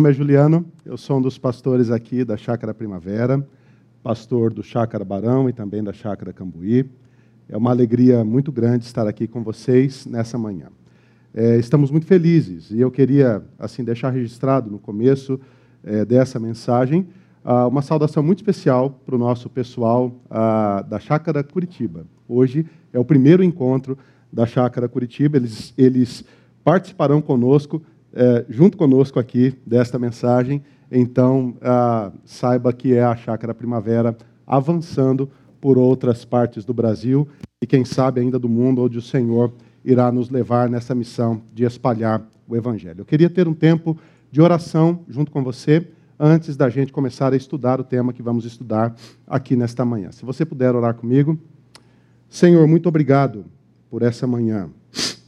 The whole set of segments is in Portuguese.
Nome é Juliano, eu sou um dos pastores aqui da Chácara Primavera, pastor do Chácara Barão e também da Chácara Cambuí. É uma alegria muito grande estar aqui com vocês nessa manhã. É, estamos muito felizes e eu queria assim deixar registrado no começo é, dessa mensagem ah, uma saudação muito especial para o nosso pessoal ah, da Chácara Curitiba. Hoje é o primeiro encontro da Chácara Curitiba, eles, eles participarão conosco é, junto conosco aqui desta mensagem. Então, ah, saiba que é a Chácara Primavera avançando por outras partes do Brasil e, quem sabe, ainda do mundo, onde o Senhor irá nos levar nessa missão de espalhar o Evangelho. Eu queria ter um tempo de oração junto com você antes da gente começar a estudar o tema que vamos estudar aqui nesta manhã. Se você puder orar comigo. Senhor, muito obrigado por essa manhã.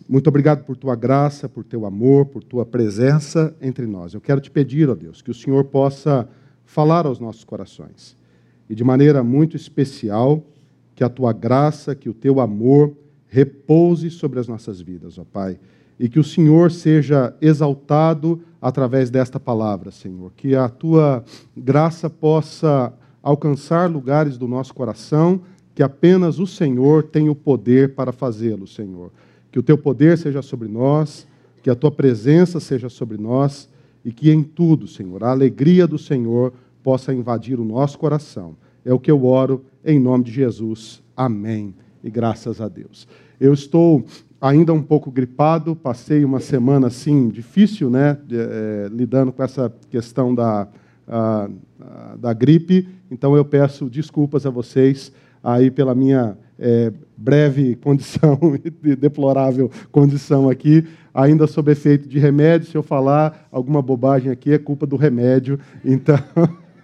Muito obrigado por tua graça, por teu amor, por tua presença entre nós. Eu quero te pedir, ó Deus, que o Senhor possa falar aos nossos corações. E de maneira muito especial, que a tua graça, que o teu amor repouse sobre as nossas vidas, ó Pai. E que o Senhor seja exaltado através desta palavra, Senhor. Que a tua graça possa alcançar lugares do nosso coração que apenas o Senhor tem o poder para fazê-lo, Senhor. Que o teu poder seja sobre nós, que a tua presença seja sobre nós e que em tudo, Senhor, a alegria do Senhor possa invadir o nosso coração. É o que eu oro em nome de Jesus. Amém. E graças a Deus. Eu estou ainda um pouco gripado, passei uma semana assim difícil, né, é, lidando com essa questão da, a, a, da gripe. Então eu peço desculpas a vocês aí pela minha é, breve condição, deplorável condição aqui, ainda sob efeito de remédio. Se eu falar alguma bobagem aqui, é culpa do remédio. Então,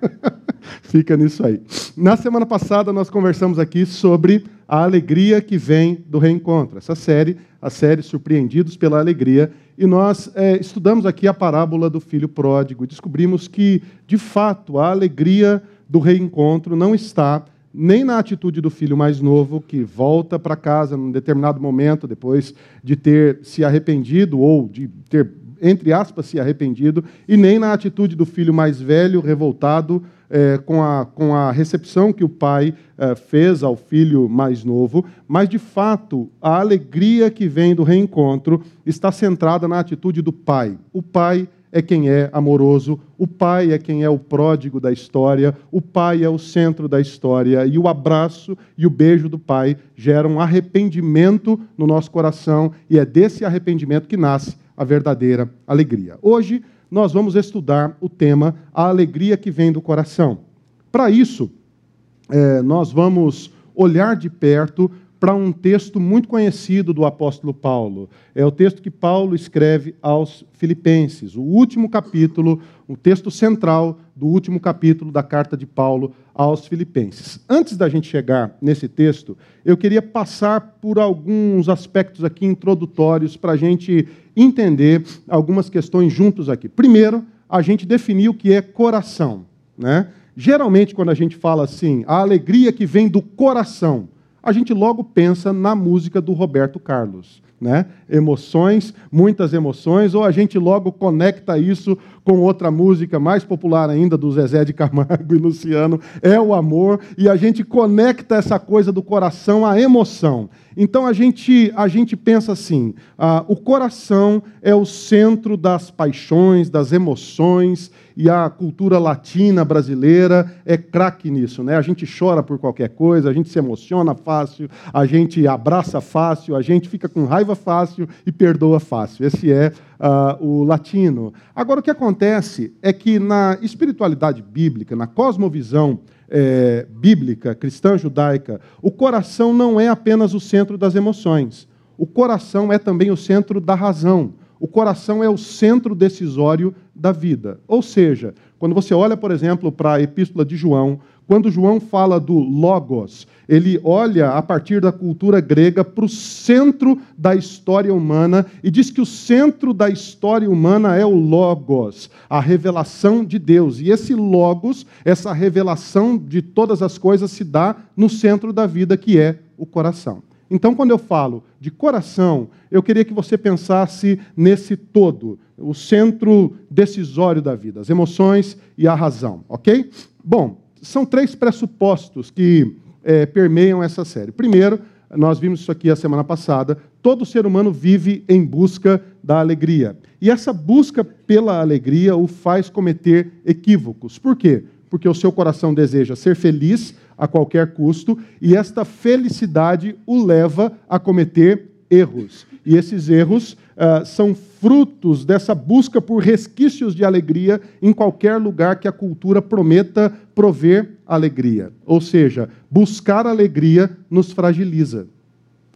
fica nisso aí. Na semana passada, nós conversamos aqui sobre a alegria que vem do reencontro. Essa série, a série Surpreendidos pela Alegria. E nós é, estudamos aqui a parábola do filho pródigo e descobrimos que, de fato, a alegria do reencontro não está nem na atitude do filho mais novo, que volta para casa num determinado momento, depois de ter se arrependido, ou de ter, entre aspas, se arrependido, e nem na atitude do filho mais velho, revoltado, é, com, a, com a recepção que o pai é, fez ao filho mais novo, mas, de fato, a alegria que vem do reencontro está centrada na atitude do pai. O pai é quem é amoroso, o pai é quem é o pródigo da história, o pai é o centro da história, e o abraço e o beijo do pai geram arrependimento no nosso coração, e é desse arrependimento que nasce a verdadeira alegria. Hoje nós vamos estudar o tema A Alegria que Vem do Coração. Para isso, é, nós vamos olhar de perto para um texto muito conhecido do apóstolo Paulo. É o texto que Paulo escreve aos Filipenses, o último capítulo, o texto central do último capítulo da carta de Paulo aos Filipenses. Antes da gente chegar nesse texto, eu queria passar por alguns aspectos aqui introdutórios para a gente entender algumas questões juntos aqui. Primeiro, a gente definir o que é coração. Né? Geralmente, quando a gente fala assim, a alegria que vem do coração, a gente logo pensa na música do Roberto Carlos. Né? Emoções, muitas emoções, ou a gente logo conecta isso com outra música mais popular ainda do Zezé de Camargo e Luciano, é o amor, e a gente conecta essa coisa do coração à emoção. Então a gente, a gente pensa assim: ah, o coração é o centro das paixões, das emoções, e a cultura latina brasileira é craque nisso, né? A gente chora por qualquer coisa, a gente se emociona fácil, a gente abraça fácil, a gente fica com raiva fácil e perdoa fácil. Esse é uh, o latino. Agora, o que acontece é que na espiritualidade bíblica, na cosmovisão é, bíblica, cristã judaica, o coração não é apenas o centro das emoções. O coração é também o centro da razão. O coração é o centro decisório da vida. Ou seja, quando você olha, por exemplo, para a epístola de João, quando João fala do Logos, ele olha a partir da cultura grega para o centro da história humana e diz que o centro da história humana é o Logos, a revelação de Deus. E esse Logos, essa revelação de todas as coisas, se dá no centro da vida, que é o coração. Então, quando eu falo de coração, eu queria que você pensasse nesse todo, o centro decisório da vida, as emoções e a razão, ok? Bom, são três pressupostos que é, permeiam essa série. Primeiro, nós vimos isso aqui a semana passada, todo ser humano vive em busca da alegria. E essa busca pela alegria o faz cometer equívocos. Por quê? Porque o seu coração deseja ser feliz a qualquer custo e esta felicidade o leva a cometer erros. E esses erros uh, são frutos dessa busca por resquícios de alegria em qualquer lugar que a cultura prometa prover alegria. Ou seja, buscar alegria nos fragiliza.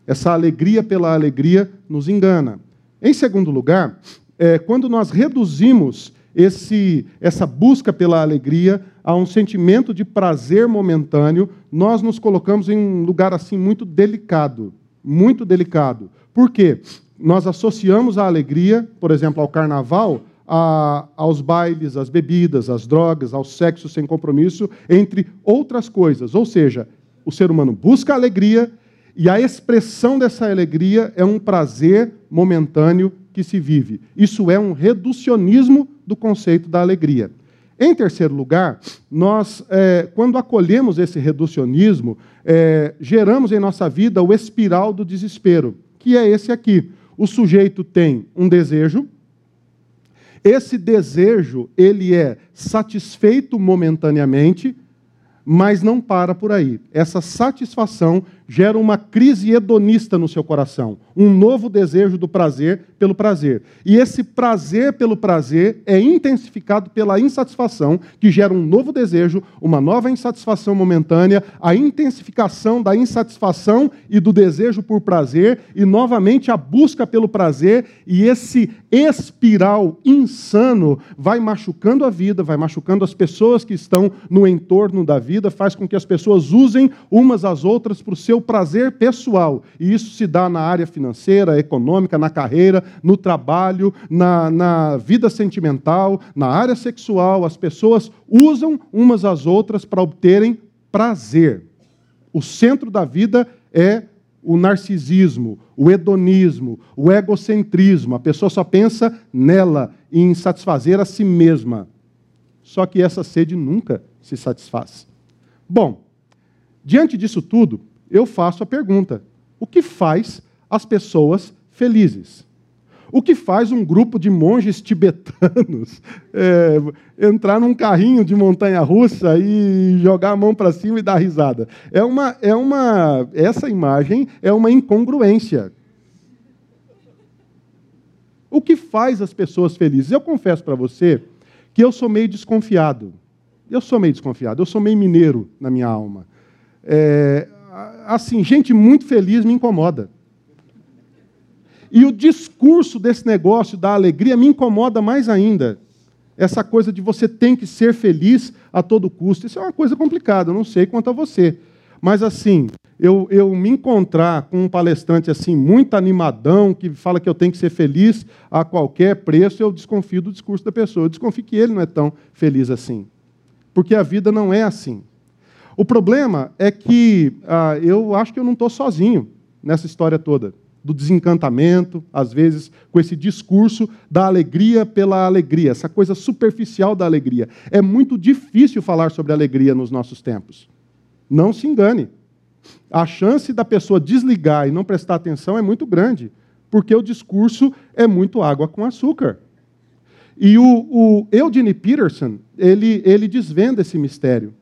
Essa alegria pela alegria nos engana. Em segundo lugar, é, quando nós reduzimos esse, essa busca pela alegria a um sentimento de prazer momentâneo, nós nos colocamos em um lugar assim muito delicado, muito delicado. Por quê? Nós associamos a alegria, por exemplo, ao carnaval, a, aos bailes, às bebidas, às drogas, ao sexo sem compromisso, entre outras coisas. Ou seja, o ser humano busca alegria e a expressão dessa alegria é um prazer momentâneo que se vive. Isso é um reducionismo do conceito da alegria. Em terceiro lugar, nós, é, quando acolhemos esse reducionismo, é, geramos em nossa vida o espiral do desespero, que é esse aqui. O sujeito tem um desejo, esse desejo ele é satisfeito momentaneamente, mas não para por aí. Essa satisfação gera uma crise hedonista no seu coração, um novo desejo do prazer pelo prazer. E esse prazer pelo prazer é intensificado pela insatisfação, que gera um novo desejo, uma nova insatisfação momentânea, a intensificação da insatisfação e do desejo por prazer, e novamente a busca pelo prazer, e esse espiral insano vai machucando a vida, vai machucando as pessoas que estão no entorno da vida, faz com que as pessoas usem umas às outras para o seu prazer pessoal. E isso se dá na área financeira, econômica, na carreira, no trabalho, na, na vida sentimental, na área sexual. As pessoas usam umas às outras para obterem prazer. O centro da vida é o narcisismo, o hedonismo, o egocentrismo. A pessoa só pensa nela, em satisfazer a si mesma. Só que essa sede nunca se satisfaz. Bom, diante disso tudo, eu faço a pergunta: o que faz as pessoas felizes? O que faz um grupo de monges tibetanos é, entrar num carrinho de montanha-russa e jogar a mão para cima e dar risada? É uma, é uma, essa imagem é uma incongruência. O que faz as pessoas felizes? Eu confesso para você que eu sou meio desconfiado. Eu sou meio desconfiado. Eu sou meio mineiro na minha alma. É, assim, gente muito feliz me incomoda. E o discurso desse negócio da alegria me incomoda mais ainda. Essa coisa de você tem que ser feliz a todo custo. Isso é uma coisa complicada, não sei quanto a você. Mas assim, eu, eu me encontrar com um palestrante assim, muito animadão, que fala que eu tenho que ser feliz a qualquer preço, eu desconfio do discurso da pessoa. Eu desconfio que ele não é tão feliz assim. Porque a vida não é assim. O problema é que ah, eu acho que eu não estou sozinho nessa história toda. Do desencantamento, às vezes, com esse discurso da alegria pela alegria, essa coisa superficial da alegria. É muito difícil falar sobre alegria nos nossos tempos. Não se engane. A chance da pessoa desligar e não prestar atenção é muito grande, porque o discurso é muito água com açúcar. E o, o Eugene Peterson, ele, ele desvenda esse mistério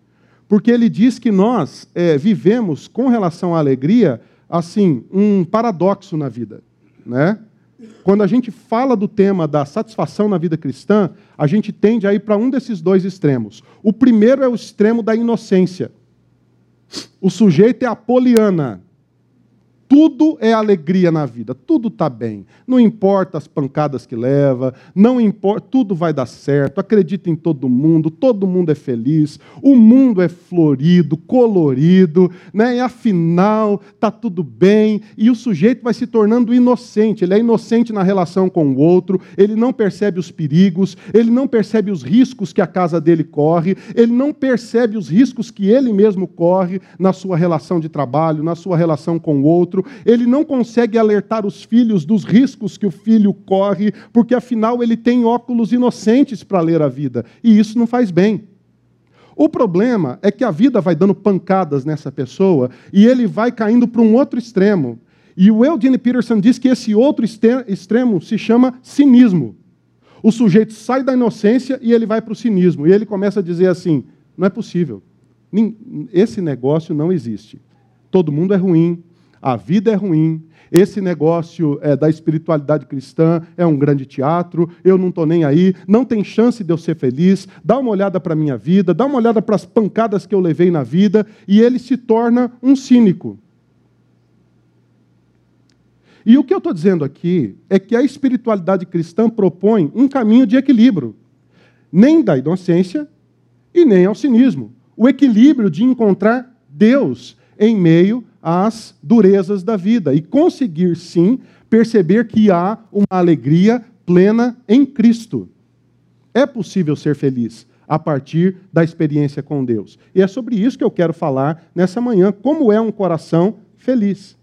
porque ele diz que nós é, vivemos com relação à alegria, assim, um paradoxo na vida. Né? Quando a gente fala do tema da satisfação na vida cristã, a gente tende a ir para um desses dois extremos. O primeiro é o extremo da inocência. O sujeito é a poliana, tudo é alegria na vida, tudo está bem. Não importa as pancadas que leva, não importa, tudo vai dar certo. Acredita em todo mundo, todo mundo é feliz, o mundo é florido, colorido, né? E afinal está tudo bem. E o sujeito vai se tornando inocente. Ele é inocente na relação com o outro. Ele não percebe os perigos, ele não percebe os riscos que a casa dele corre, ele não percebe os riscos que ele mesmo corre na sua relação de trabalho, na sua relação com o outro outro, ele não consegue alertar os filhos dos riscos que o filho corre, porque afinal ele tem óculos inocentes para ler a vida, e isso não faz bem. O problema é que a vida vai dando pancadas nessa pessoa e ele vai caindo para um outro extremo. E o Eugene Peterson diz que esse outro extremo se chama cinismo. O sujeito sai da inocência e ele vai para o cinismo. E ele começa a dizer assim: não é possível. Esse negócio não existe. Todo mundo é ruim, a vida é ruim, esse negócio é, da espiritualidade cristã é um grande teatro, eu não estou nem aí, não tem chance de eu ser feliz, dá uma olhada para a minha vida, dá uma olhada para as pancadas que eu levei na vida, e ele se torna um cínico. E o que eu estou dizendo aqui é que a espiritualidade cristã propõe um caminho de equilíbrio, nem da inocência e nem ao cinismo. O equilíbrio de encontrar Deus em meio às durezas da vida e conseguir, sim, perceber que há uma alegria plena em Cristo. É possível ser feliz a partir da experiência com Deus. E é sobre isso que eu quero falar nessa manhã: como é um coração feliz.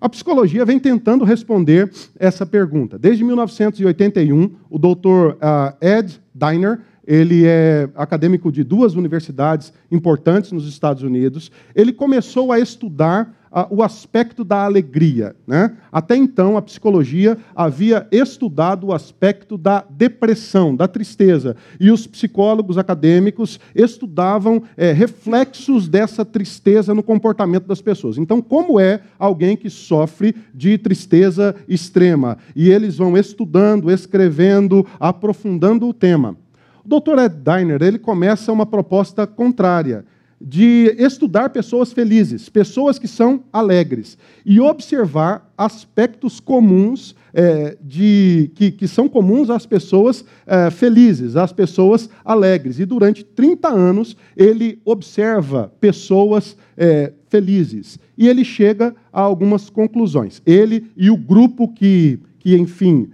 A psicologia vem tentando responder essa pergunta. Desde 1981, o Dr. Ah, Ed Diner ele é acadêmico de duas universidades importantes nos Estados Unidos. Ele começou a estudar o aspecto da alegria. Né? Até então, a psicologia havia estudado o aspecto da depressão, da tristeza. E os psicólogos acadêmicos estudavam é, reflexos dessa tristeza no comportamento das pessoas. Então, como é alguém que sofre de tristeza extrema? E eles vão estudando, escrevendo, aprofundando o tema. O Dr. Ed Diner ele começa uma proposta contrária de estudar pessoas felizes, pessoas que são alegres, e observar aspectos comuns é, de, que, que, são comuns às pessoas é, felizes, às pessoas alegres. E durante 30 anos ele observa pessoas é, felizes e ele chega a algumas conclusões. Ele e o grupo que, que enfim,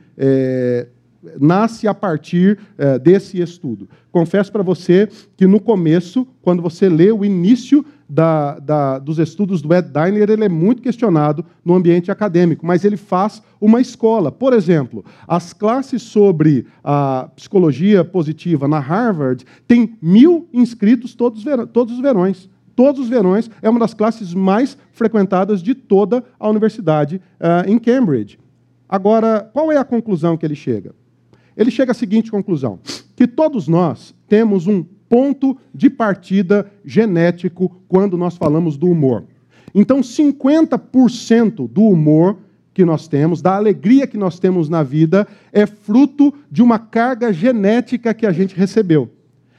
nasce a partir é, desse estudo. Confesso para você que no começo, quando você lê o início da, da, dos estudos do Ed Diner, ele é muito questionado no ambiente acadêmico, mas ele faz uma escola. Por exemplo, as classes sobre a psicologia positiva na Harvard têm mil inscritos todos, todos os verões. Todos os verões é uma das classes mais frequentadas de toda a universidade uh, em Cambridge. Agora, qual é a conclusão que ele chega? Ele chega à seguinte conclusão: que todos nós temos um ponto de partida genético quando nós falamos do humor. Então, 50% do humor que nós temos, da alegria que nós temos na vida, é fruto de uma carga genética que a gente recebeu.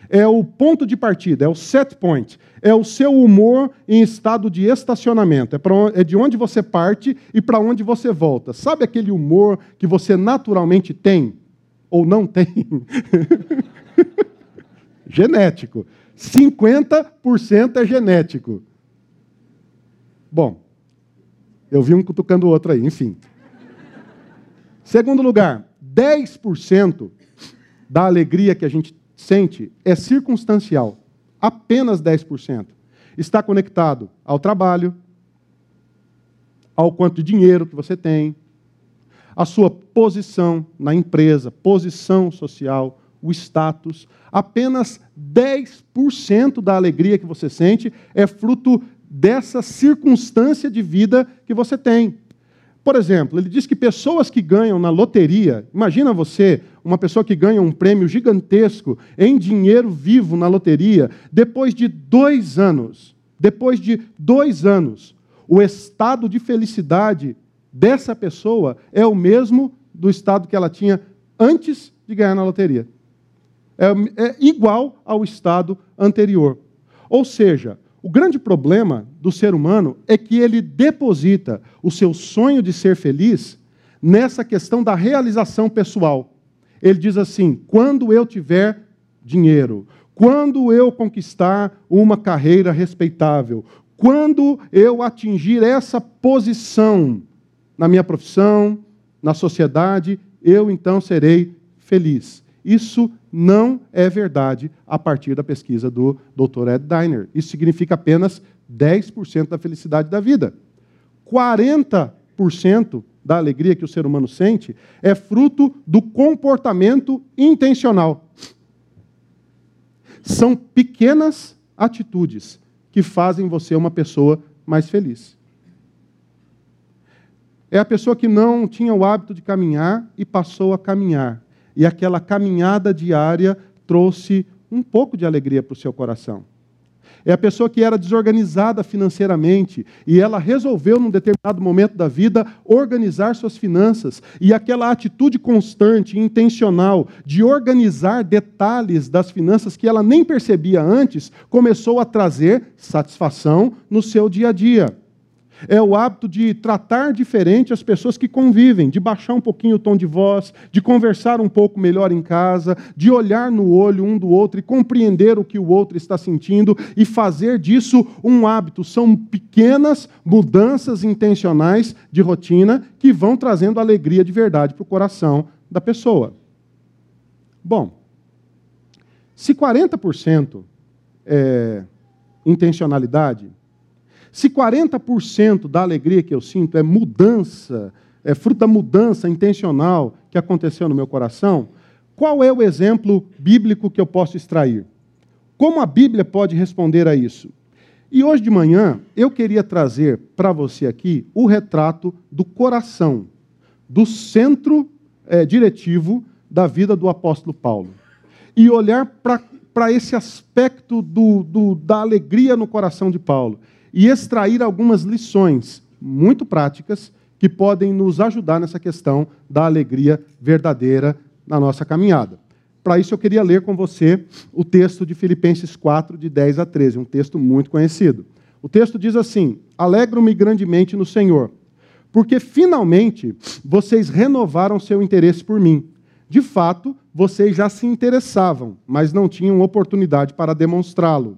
É o ponto de partida, é o set point, é o seu humor em estado de estacionamento. É, é de onde você parte e para onde você volta. Sabe aquele humor que você naturalmente tem? Ou não tem. genético. 50% é genético. Bom, eu vi um cutucando o outro aí, enfim. Segundo lugar, 10% da alegria que a gente sente é circunstancial. Apenas 10%. Está conectado ao trabalho, ao quanto dinheiro que você tem, a sua posição na empresa, posição social, o status. Apenas 10% da alegria que você sente é fruto dessa circunstância de vida que você tem. Por exemplo, ele diz que pessoas que ganham na loteria, imagina você, uma pessoa que ganha um prêmio gigantesco em dinheiro vivo na loteria, depois de dois anos, depois de dois anos, o estado de felicidade dessa pessoa é o mesmo do estado que ela tinha antes de ganhar na loteria. É, é igual ao estado anterior. Ou seja, o grande problema do ser humano é que ele deposita o seu sonho de ser feliz nessa questão da realização pessoal. Ele diz assim: quando eu tiver dinheiro, quando eu conquistar uma carreira respeitável, quando eu atingir essa posição na minha profissão, na sociedade, eu então serei feliz. Isso não é verdade a partir da pesquisa do Dr. Ed Diner. Isso significa apenas 10% da felicidade da vida. 40% da alegria que o ser humano sente é fruto do comportamento intencional. São pequenas atitudes que fazem você uma pessoa mais feliz. É a pessoa que não tinha o hábito de caminhar e passou a caminhar. E aquela caminhada diária trouxe um pouco de alegria para o seu coração. É a pessoa que era desorganizada financeiramente e ela resolveu, num determinado momento da vida, organizar suas finanças. E aquela atitude constante, intencional, de organizar detalhes das finanças que ela nem percebia antes, começou a trazer satisfação no seu dia a dia é o hábito de tratar diferente as pessoas que convivem, de baixar um pouquinho o tom de voz, de conversar um pouco melhor em casa, de olhar no olho um do outro e compreender o que o outro está sentindo e fazer disso um hábito. São pequenas mudanças intencionais de rotina que vão trazendo alegria de verdade para o coração da pessoa. Bom, se 40% é intencionalidade, se 40% da alegria que eu sinto é mudança, é fruto da mudança intencional que aconteceu no meu coração, qual é o exemplo bíblico que eu posso extrair? Como a Bíblia pode responder a isso? E hoje de manhã eu queria trazer para você aqui o retrato do coração, do centro é, diretivo da vida do apóstolo Paulo. E olhar para esse aspecto do, do, da alegria no coração de Paulo e extrair algumas lições muito práticas que podem nos ajudar nessa questão da alegria verdadeira na nossa caminhada. Para isso, eu queria ler com você o texto de Filipenses 4, de 10 a 13, um texto muito conhecido. O texto diz assim: Alegro-me grandemente no Senhor, porque finalmente vocês renovaram seu interesse por mim. De fato, vocês já se interessavam, mas não tinham oportunidade para demonstrá-lo.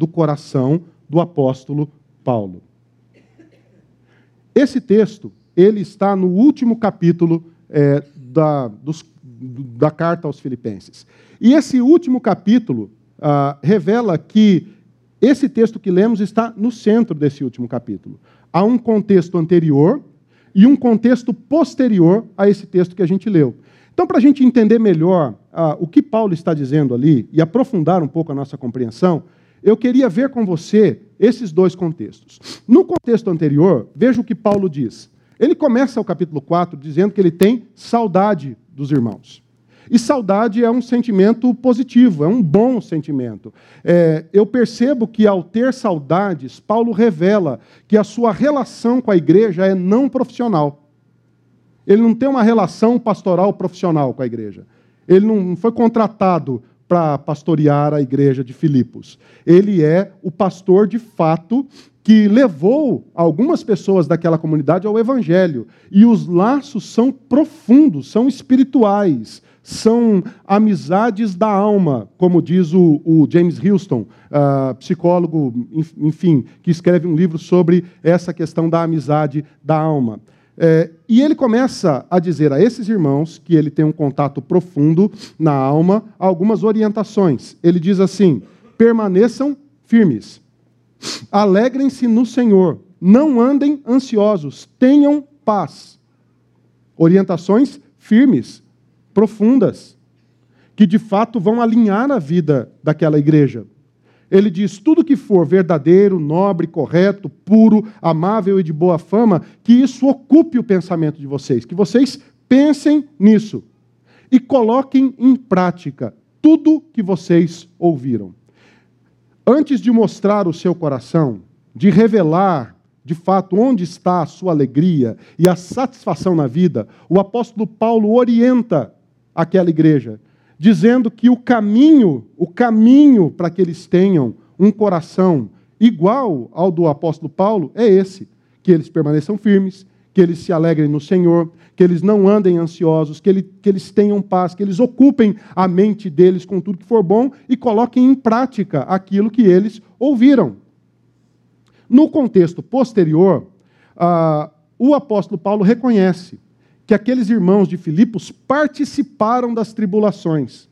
do coração do apóstolo Paulo. Esse texto ele está no último capítulo é, da, dos, da carta aos Filipenses. E esse último capítulo ah, revela que esse texto que lemos está no centro desse último capítulo. Há um contexto anterior e um contexto posterior a esse texto que a gente leu. Então, para a gente entender melhor ah, o que Paulo está dizendo ali e aprofundar um pouco a nossa compreensão, eu queria ver com você esses dois contextos. No contexto anterior, veja o que Paulo diz. Ele começa o capítulo 4 dizendo que ele tem saudade dos irmãos. E saudade é um sentimento positivo, é um bom sentimento. É, eu percebo que ao ter saudades, Paulo revela que a sua relação com a igreja é não profissional. Ele não tem uma relação pastoral profissional com a igreja. Ele não foi contratado para pastorear a igreja de Filipos. Ele é o pastor de fato que levou algumas pessoas daquela comunidade ao evangelho. E os laços são profundos, são espirituais, são amizades da alma, como diz o, o James Houston, uh, psicólogo, enfim, que escreve um livro sobre essa questão da amizade da alma. É, e ele começa a dizer a esses irmãos que ele tem um contato profundo na alma, algumas orientações. Ele diz assim: permaneçam firmes, alegrem-se no Senhor, não andem ansiosos, tenham paz. Orientações firmes, profundas, que de fato vão alinhar a vida daquela igreja. Ele diz: tudo que for verdadeiro, nobre, correto, puro, amável e de boa fama, que isso ocupe o pensamento de vocês, que vocês pensem nisso e coloquem em prática tudo que vocês ouviram. Antes de mostrar o seu coração, de revelar de fato onde está a sua alegria e a satisfação na vida, o apóstolo Paulo orienta aquela igreja dizendo que o caminho, o caminho para que eles tenham um coração igual ao do apóstolo Paulo é esse, que eles permaneçam firmes, que eles se alegrem no Senhor, que eles não andem ansiosos, que, ele, que eles tenham paz, que eles ocupem a mente deles com tudo que for bom e coloquem em prática aquilo que eles ouviram. No contexto posterior, ah, o apóstolo Paulo reconhece que aqueles irmãos de Filipos participaram das tribulações.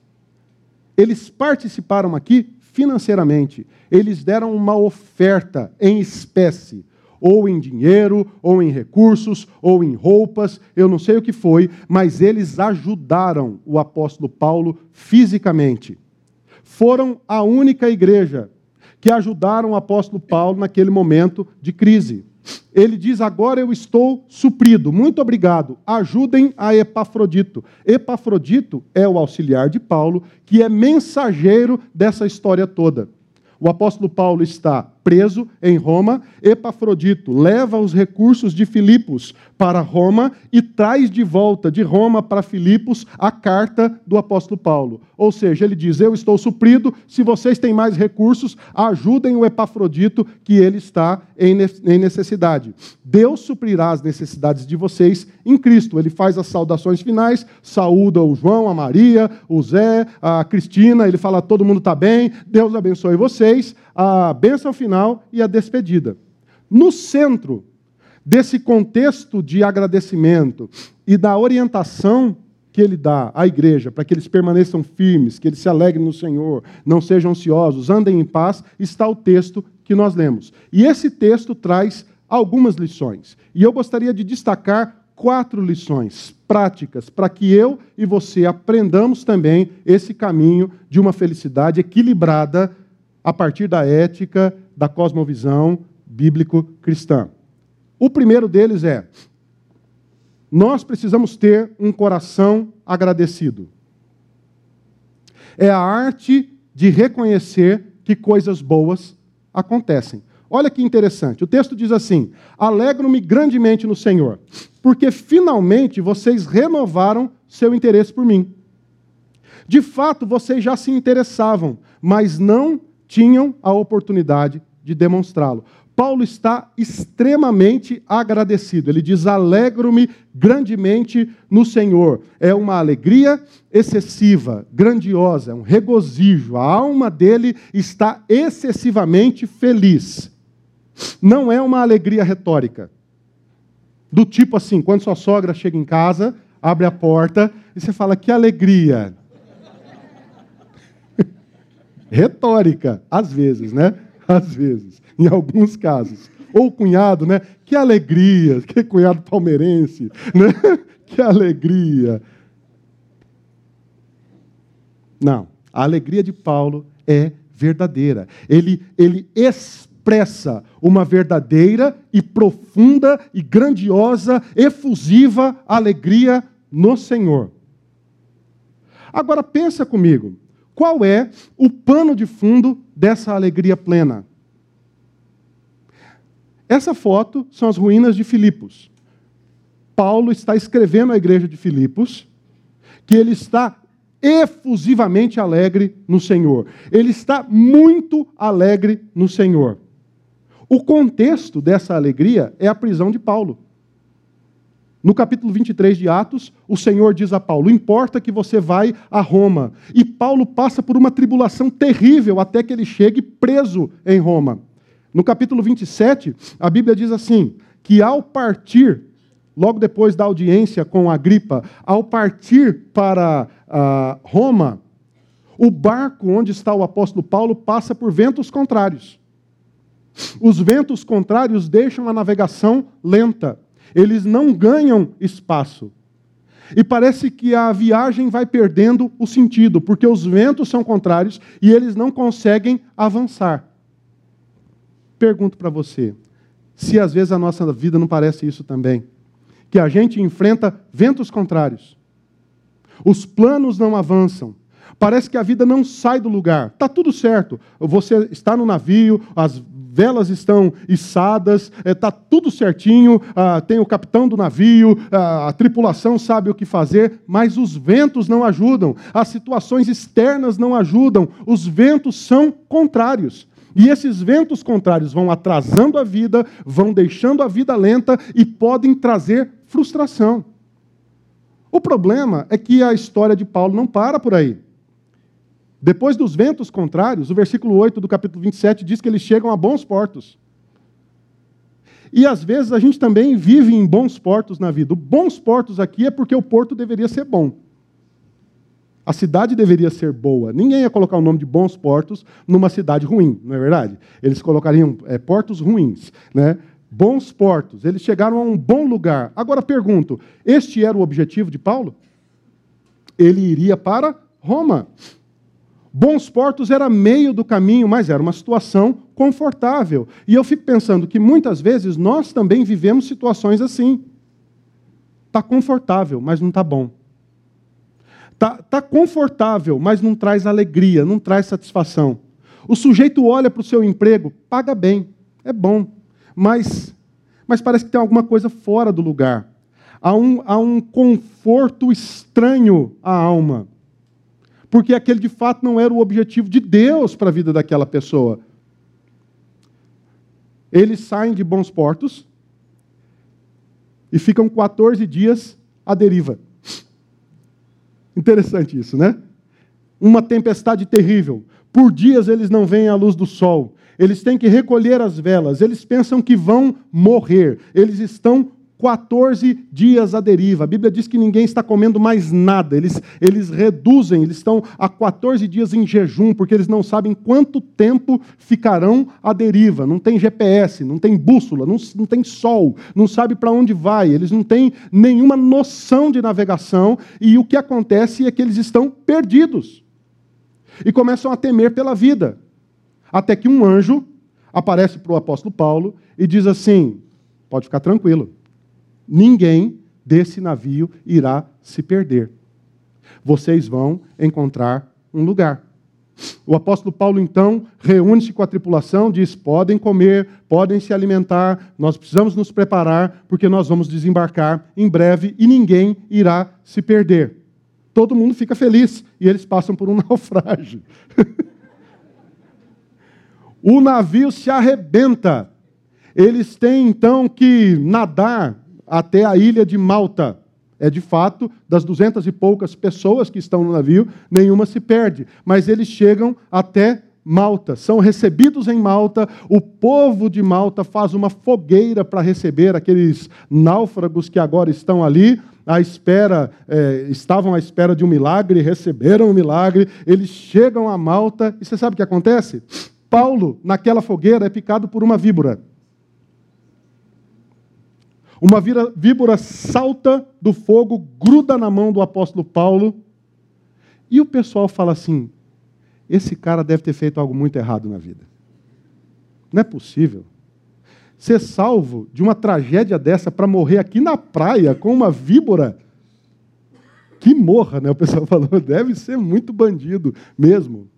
Eles participaram aqui financeiramente. Eles deram uma oferta em espécie ou em dinheiro, ou em recursos, ou em roupas, eu não sei o que foi, mas eles ajudaram o apóstolo Paulo fisicamente. Foram a única igreja que ajudaram o apóstolo Paulo naquele momento de crise. Ele diz: Agora eu estou suprido, muito obrigado, ajudem a Epafrodito. Epafrodito é o auxiliar de Paulo, que é mensageiro dessa história toda. O apóstolo Paulo está preso em Roma. Epafrodito leva os recursos de Filipos para Roma e traz de volta de Roma para Filipos a carta do apóstolo Paulo. Ou seja, ele diz: Eu estou suprido, se vocês têm mais recursos, ajudem o Epafrodito, que ele está em necessidade. Deus suprirá as necessidades de vocês em Cristo. Ele faz as saudações finais, saúda o João, a Maria, o Zé, a Cristina, ele fala: todo mundo está bem, Deus abençoe vocês, a bênção final e a despedida. No centro desse contexto de agradecimento e da orientação que ele dá à igreja para que eles permaneçam firmes, que eles se alegrem no Senhor, não sejam ansiosos, andem em paz, está o texto que nós lemos. E esse texto traz algumas lições. E eu gostaria de destacar quatro lições práticas para que eu e você aprendamos também esse caminho de uma felicidade equilibrada a partir da ética, da cosmovisão bíblico-cristã. O primeiro deles é: nós precisamos ter um coração agradecido. É a arte de reconhecer que coisas boas acontecem. Olha que interessante. O texto diz assim: Alegro-me grandemente no Senhor, porque finalmente vocês renovaram seu interesse por mim. De fato, vocês já se interessavam, mas não tinham a oportunidade de demonstrá-lo. Paulo está extremamente agradecido. Ele diz: Alegro-me grandemente no Senhor. É uma alegria excessiva, grandiosa, é um regozijo. A alma dele está excessivamente feliz. Não é uma alegria retórica. Do tipo assim, quando sua sogra chega em casa, abre a porta e você fala: Que alegria. Retórica, às vezes, né? Às vezes em alguns casos. Ou cunhado, né? Que alegria, que cunhado palmeirense, né? Que alegria. Não, a alegria de Paulo é verdadeira. Ele, ele expressa uma verdadeira e profunda e grandiosa, efusiva alegria no Senhor. Agora pensa comigo, qual é o pano de fundo dessa alegria plena? Essa foto são as ruínas de Filipos. Paulo está escrevendo à igreja de Filipos que ele está efusivamente alegre no Senhor. Ele está muito alegre no Senhor. O contexto dessa alegria é a prisão de Paulo. No capítulo 23 de Atos, o Senhor diz a Paulo: Importa que você vai a Roma. E Paulo passa por uma tribulação terrível até que ele chegue preso em Roma. No capítulo 27, a Bíblia diz assim: que ao partir, logo depois da audiência com Agripa, ao partir para uh, Roma, o barco onde está o apóstolo Paulo passa por ventos contrários. Os ventos contrários deixam a navegação lenta, eles não ganham espaço. E parece que a viagem vai perdendo o sentido, porque os ventos são contrários e eles não conseguem avançar. Pergunto para você, se às vezes a nossa vida não parece isso também, que a gente enfrenta ventos contrários, os planos não avançam, parece que a vida não sai do lugar, está tudo certo, você está no navio, as velas estão içadas, está é, tudo certinho, ah, tem o capitão do navio, ah, a tripulação sabe o que fazer, mas os ventos não ajudam, as situações externas não ajudam, os ventos são contrários. E esses ventos contrários vão atrasando a vida, vão deixando a vida lenta e podem trazer frustração. O problema é que a história de Paulo não para por aí. Depois dos ventos contrários, o versículo 8 do capítulo 27 diz que eles chegam a bons portos. E às vezes a gente também vive em bons portos na vida. Bons portos aqui é porque o porto deveria ser bom. A cidade deveria ser boa. Ninguém ia colocar o nome de bons portos numa cidade ruim, não é verdade? Eles colocariam é, portos ruins, né? Bons portos. Eles chegaram a um bom lugar. Agora pergunto: este era o objetivo de Paulo? Ele iria para Roma. Bons Portos era meio do caminho, mas era uma situação confortável. E eu fico pensando que muitas vezes nós também vivemos situações assim. Está confortável, mas não está bom. Está tá confortável, mas não traz alegria, não traz satisfação. O sujeito olha para o seu emprego, paga bem, é bom, mas, mas parece que tem alguma coisa fora do lugar. Há um, há um conforto estranho à alma porque aquele de fato não era o objetivo de Deus para a vida daquela pessoa. Eles saem de bons portos e ficam 14 dias à deriva. Interessante isso, né? Uma tempestade terrível. Por dias eles não veem a luz do sol. Eles têm que recolher as velas. Eles pensam que vão morrer. Eles estão 14 dias à deriva. A Bíblia diz que ninguém está comendo mais nada. Eles, eles reduzem, eles estão há 14 dias em jejum, porque eles não sabem quanto tempo ficarão à deriva. Não tem GPS, não tem bússola, não, não tem sol, não sabe para onde vai. Eles não têm nenhuma noção de navegação. E o que acontece é que eles estão perdidos. E começam a temer pela vida. Até que um anjo aparece para o apóstolo Paulo e diz assim: pode ficar tranquilo ninguém desse navio irá se perder. Vocês vão encontrar um lugar. O apóstolo Paulo, então, reúne-se com a tripulação, diz: podem comer, podem se alimentar, nós precisamos nos preparar, porque nós vamos desembarcar em breve e ninguém irá se perder. Todo mundo fica feliz e eles passam por um naufrágio. o navio se arrebenta. Eles têm então que nadar até a ilha de Malta. É de fato, das duzentas e poucas pessoas que estão no navio, nenhuma se perde. Mas eles chegam até Malta, são recebidos em Malta. O povo de Malta faz uma fogueira para receber aqueles náufragos que agora estão ali. À espera, é, estavam à espera de um milagre, receberam o um milagre. Eles chegam a Malta e você sabe o que acontece? Paulo, naquela fogueira, é picado por uma víbora. Uma víbora salta do fogo, gruda na mão do apóstolo Paulo, e o pessoal fala assim: esse cara deve ter feito algo muito errado na vida. Não é possível. Ser salvo de uma tragédia dessa para morrer aqui na praia com uma víbora. Que morra, né? O pessoal falou, deve ser muito bandido mesmo.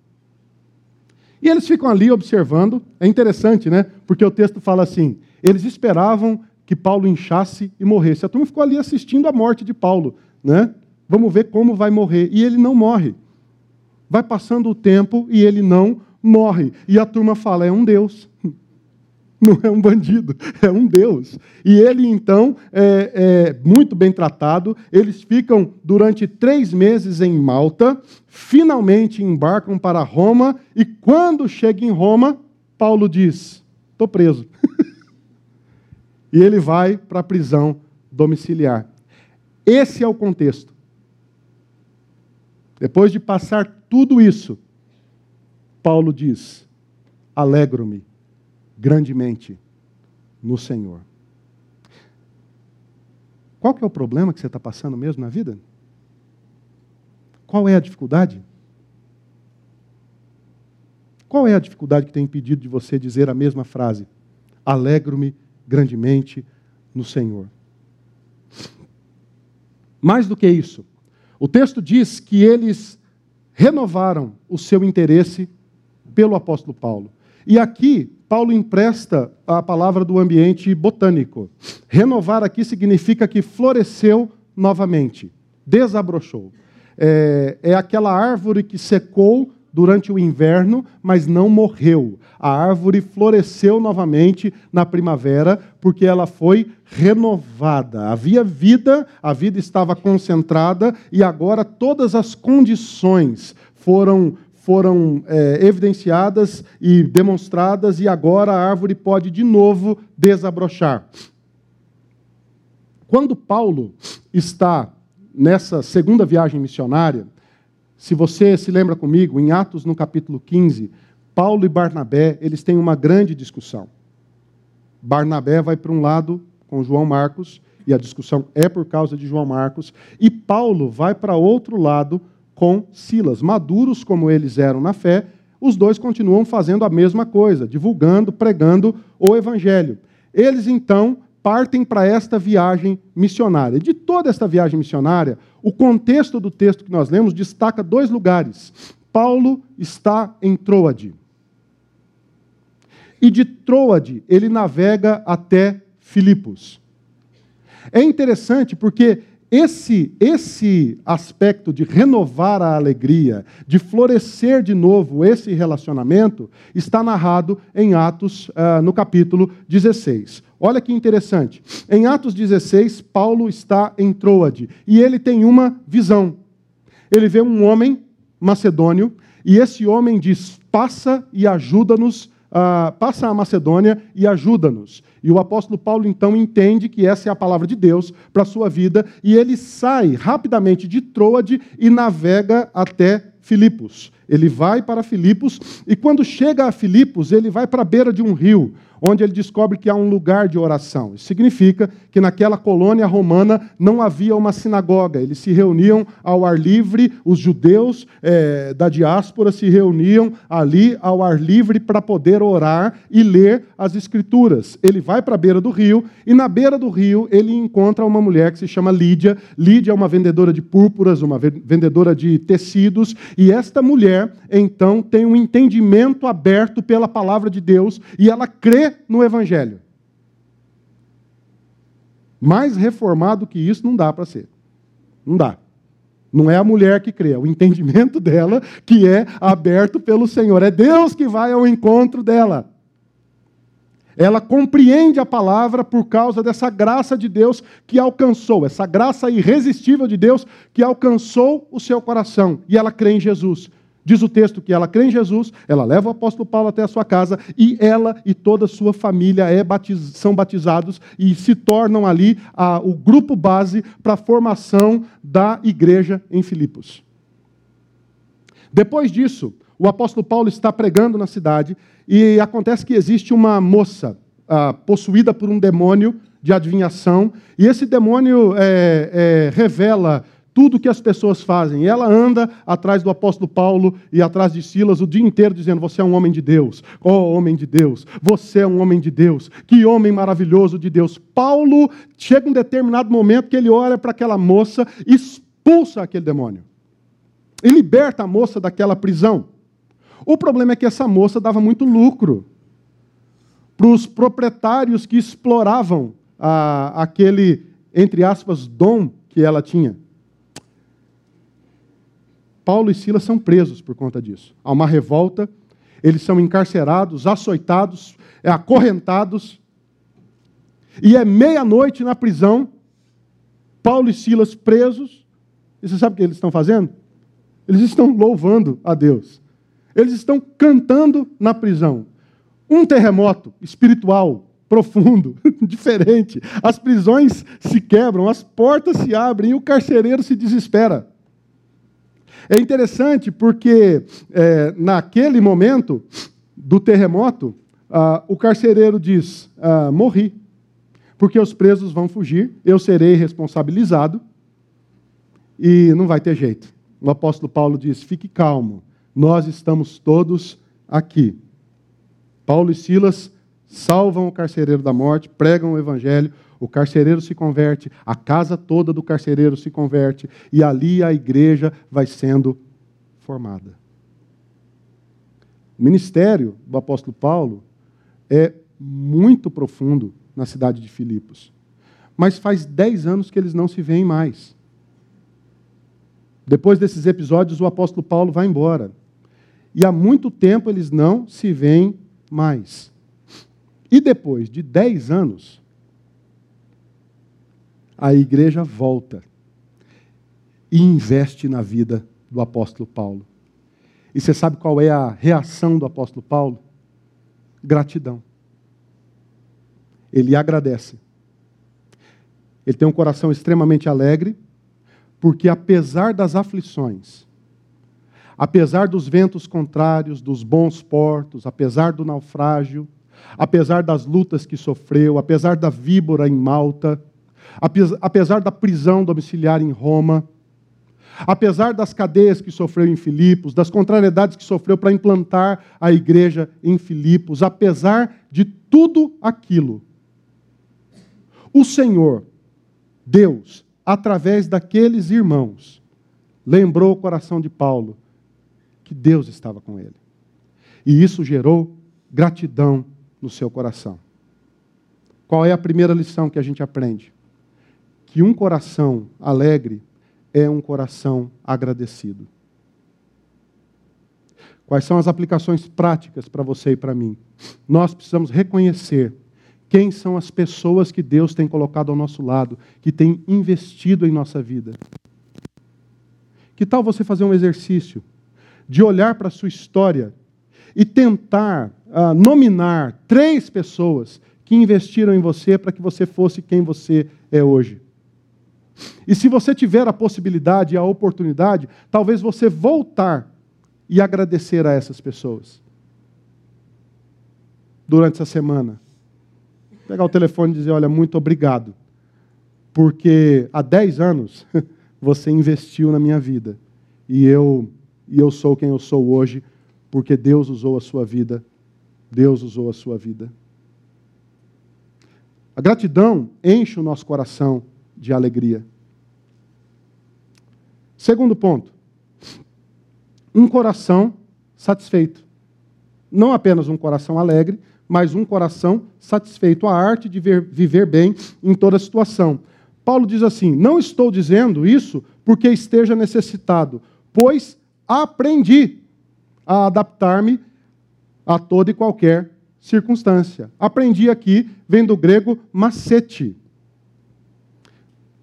E eles ficam ali observando. É interessante, né? Porque o texto fala assim: eles esperavam que Paulo inchasse e morresse. A turma ficou ali assistindo a morte de Paulo, né? Vamos ver como vai morrer. E ele não morre. Vai passando o tempo e ele não morre. E a turma fala: é um Deus. Não é um bandido, é um Deus. E ele, então, é, é, muito bem tratado. Eles ficam durante três meses em Malta, finalmente embarcam para Roma, e quando chega em Roma, Paulo diz: estou preso. e ele vai para a prisão domiciliar. Esse é o contexto. Depois de passar tudo isso, Paulo diz: Alegro-me grandemente no Senhor. Qual que é o problema que você está passando mesmo na vida? Qual é a dificuldade? Qual é a dificuldade que tem impedido de você dizer a mesma frase? Alegro-me grandemente no Senhor. Mais do que isso, o texto diz que eles renovaram o seu interesse pelo apóstolo Paulo. E aqui, Paulo empresta a palavra do ambiente botânico. Renovar aqui significa que floresceu novamente, desabrochou. É, é aquela árvore que secou durante o inverno, mas não morreu. A árvore floresceu novamente na primavera, porque ela foi renovada. Havia vida, a vida estava concentrada, e agora todas as condições foram foram é, evidenciadas e demonstradas, e agora a árvore pode de novo desabrochar. Quando Paulo está nessa segunda viagem missionária, se você se lembra comigo, em Atos no capítulo 15, Paulo e Barnabé, eles têm uma grande discussão. Barnabé vai para um lado com João Marcos, e a discussão é por causa de João Marcos, e Paulo vai para outro lado com Silas. Maduros como eles eram na fé, os dois continuam fazendo a mesma coisa, divulgando, pregando o evangelho. Eles então partem para esta viagem missionária. De toda esta viagem missionária, o contexto do texto que nós lemos destaca dois lugares. Paulo está em Troade. E de Troade ele navega até Filipos. É interessante porque esse, esse aspecto de renovar a alegria, de florescer de novo esse relacionamento, está narrado em Atos, uh, no capítulo 16. Olha que interessante. Em Atos 16, Paulo está em Troade e ele tem uma visão. Ele vê um homem macedônio e esse homem diz: Passa e ajuda-nos ah, passa a Macedônia e ajuda-nos. E o apóstolo Paulo então entende que essa é a palavra de Deus para a sua vida e ele sai rapidamente de Troade e navega até Filipos. Ele vai para Filipos e quando chega a Filipos, ele vai para a beira de um rio onde ele descobre que há um lugar de oração. Isso significa que naquela colônia romana não havia uma sinagoga, eles se reuniam ao ar livre, os judeus é, da diáspora se reuniam ali ao ar livre para poder orar e ler as escrituras. Ele vai para a beira do rio e na beira do rio ele encontra uma mulher que se chama Lídia. Lídia é uma vendedora de púrpuras, uma vendedora de tecidos, e esta mulher então tem um entendimento aberto pela palavra de Deus e ela crê no Evangelho. Mais reformado que isso não dá para ser. Não dá. Não é a mulher que crê, é o entendimento dela que é aberto pelo Senhor. É Deus que vai ao encontro dela. Ela compreende a palavra por causa dessa graça de Deus que alcançou, essa graça irresistível de Deus que alcançou o seu coração. E ela crê em Jesus. Diz o texto que ela crê em Jesus, ela leva o apóstolo Paulo até a sua casa e ela e toda a sua família é batiz, são batizados e se tornam ali a, o grupo base para a formação da igreja em Filipos. Depois disso, o apóstolo Paulo está pregando na cidade e acontece que existe uma moça ah, possuída por um demônio de adivinhação e esse demônio é, é, revela tudo que as pessoas fazem. E ela anda atrás do apóstolo Paulo e atrás de Silas o dia inteiro dizendo: Você é um homem de Deus. Oh, homem de Deus. Você é um homem de Deus. Que homem maravilhoso de Deus. Paulo chega um determinado momento que ele olha para aquela moça expulsa aquele demônio. E liberta a moça daquela prisão. O problema é que essa moça dava muito lucro para os proprietários que exploravam aquele, entre aspas, dom que ela tinha. Paulo e Silas são presos por conta disso. Há uma revolta, eles são encarcerados, açoitados, é, acorrentados. E é meia-noite na prisão, Paulo e Silas presos. E você sabe o que eles estão fazendo? Eles estão louvando a Deus. Eles estão cantando na prisão. Um terremoto espiritual profundo, diferente. As prisões se quebram, as portas se abrem e o carcereiro se desespera. É interessante porque é, naquele momento do terremoto, ah, o carcereiro diz: ah, morri, porque os presos vão fugir, eu serei responsabilizado e não vai ter jeito. O apóstolo Paulo diz: fique calmo, nós estamos todos aqui. Paulo e Silas salvam o carcereiro da morte, pregam o evangelho, o carcereiro se converte, a casa toda do carcereiro se converte, e ali a igreja vai sendo formada. O ministério do apóstolo Paulo é muito profundo na cidade de Filipos. Mas faz dez anos que eles não se veem mais. Depois desses episódios, o apóstolo Paulo vai embora. e há muito tempo eles não se veem mais. E depois de dez anos, a igreja volta e investe na vida do apóstolo Paulo. E você sabe qual é a reação do apóstolo Paulo? Gratidão. Ele agradece. Ele tem um coração extremamente alegre, porque apesar das aflições, apesar dos ventos contrários, dos bons portos, apesar do naufrágio, apesar das lutas que sofreu, apesar da víbora em Malta, apesar da prisão domiciliar em Roma, apesar das cadeias que sofreu em Filipos, das contrariedades que sofreu para implantar a igreja em Filipos, apesar de tudo aquilo, o Senhor, Deus, através daqueles irmãos, lembrou o coração de Paulo que Deus estava com ele. E isso gerou gratidão no seu coração. Qual é a primeira lição que a gente aprende? Que um coração alegre é um coração agradecido. Quais são as aplicações práticas para você e para mim? Nós precisamos reconhecer quem são as pessoas que Deus tem colocado ao nosso lado, que tem investido em nossa vida. Que tal você fazer um exercício de olhar para a sua história e tentar uh, nominar três pessoas que investiram em você para que você fosse quem você é hoje? E se você tiver a possibilidade e a oportunidade, talvez você voltar e agradecer a essas pessoas. Durante essa semana. Pegar o telefone e dizer: Olha, muito obrigado. Porque há 10 anos você investiu na minha vida. E eu, e eu sou quem eu sou hoje, porque Deus usou a sua vida. Deus usou a sua vida. A gratidão enche o nosso coração de alegria. Segundo ponto, um coração satisfeito. Não apenas um coração alegre, mas um coração satisfeito. A arte de ver, viver bem em toda situação. Paulo diz assim: Não estou dizendo isso porque esteja necessitado, pois aprendi a adaptar-me a toda e qualquer circunstância. Aprendi aqui, vem do grego macete,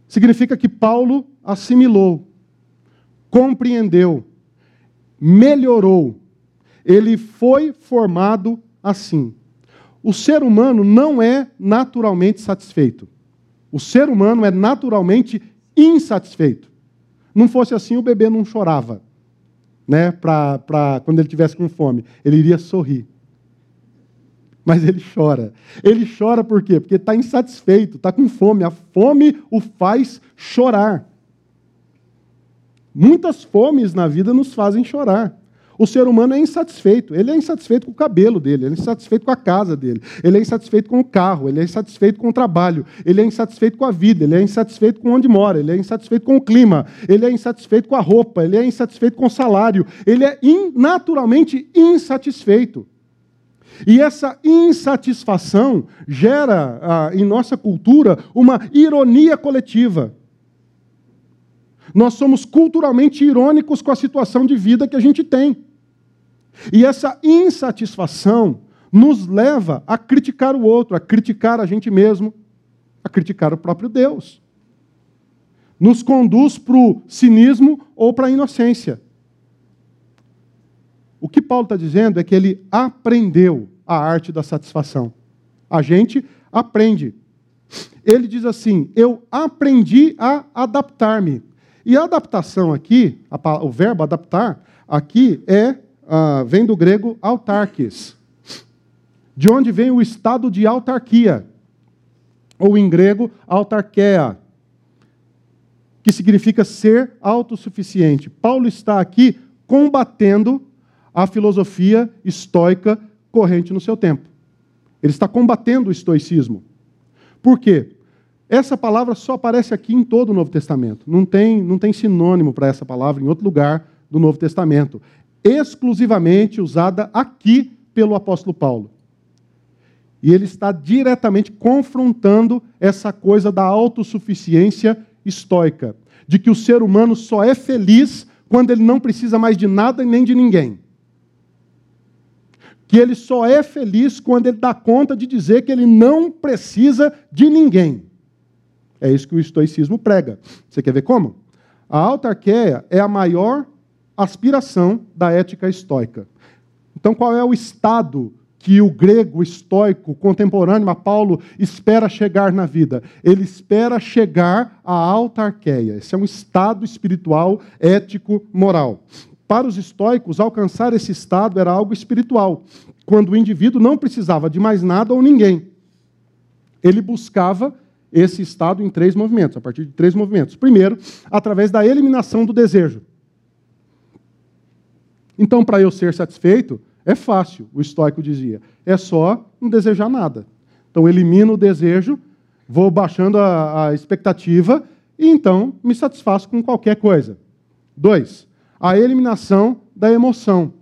significa que Paulo assimilou, compreendeu, melhorou. Ele foi formado assim. O ser humano não é naturalmente satisfeito. O ser humano é naturalmente insatisfeito. Não fosse assim, o bebê não chorava, né? Pra, pra, quando ele tivesse com fome. Ele iria sorrir mas ele chora. Ele chora por quê? Porque está insatisfeito, está com fome. A fome o faz chorar. Muitas fomes na vida nos fazem chorar. O ser humano é insatisfeito. Ele é insatisfeito com o cabelo dele, ele é insatisfeito com a casa dele, ele é insatisfeito com o carro, ele é insatisfeito com o trabalho, ele é insatisfeito com a vida, ele é insatisfeito com onde mora, ele é insatisfeito com o clima, ele é insatisfeito com a roupa, ele é insatisfeito com o salário, ele é in, naturalmente insatisfeito. E essa insatisfação gera ah, em nossa cultura uma ironia coletiva. Nós somos culturalmente irônicos com a situação de vida que a gente tem. E essa insatisfação nos leva a criticar o outro, a criticar a gente mesmo, a criticar o próprio Deus. Nos conduz para o cinismo ou para a inocência. O que Paulo está dizendo é que ele aprendeu a arte da satisfação. A gente aprende. Ele diz assim: Eu aprendi a adaptar-me. E a adaptação aqui, a, o verbo adaptar, aqui é uh, vem do grego autarques, de onde vem o estado de autarquia, ou em grego autarquia, que significa ser autossuficiente. Paulo está aqui combatendo a filosofia estoica corrente no seu tempo. Ele está combatendo o estoicismo. Por quê? Essa palavra só aparece aqui em todo o Novo Testamento. Não tem, não tem sinônimo para essa palavra em outro lugar do Novo Testamento. Exclusivamente usada aqui pelo apóstolo Paulo. E ele está diretamente confrontando essa coisa da autossuficiência estoica, de que o ser humano só é feliz quando ele não precisa mais de nada nem de ninguém. que ele só é feliz quando ele dá conta de dizer que ele não precisa de ninguém. É isso que o estoicismo prega. Você quer ver como? A autarquia é a maior aspiração da ética estoica. Então, qual é o estado que o grego estoico contemporâneo a Paulo espera chegar na vida? Ele espera chegar à autarquia. Esse é um estado espiritual, ético, moral. Para os estoicos, alcançar esse estado era algo espiritual, quando o indivíduo não precisava de mais nada ou ninguém. Ele buscava esse estado em três movimentos, a partir de três movimentos. Primeiro, através da eliminação do desejo. Então, para eu ser satisfeito, é fácil, o estoico dizia. É só não desejar nada. Então, elimino o desejo, vou baixando a, a expectativa e então me satisfaço com qualquer coisa. Dois, a eliminação da emoção.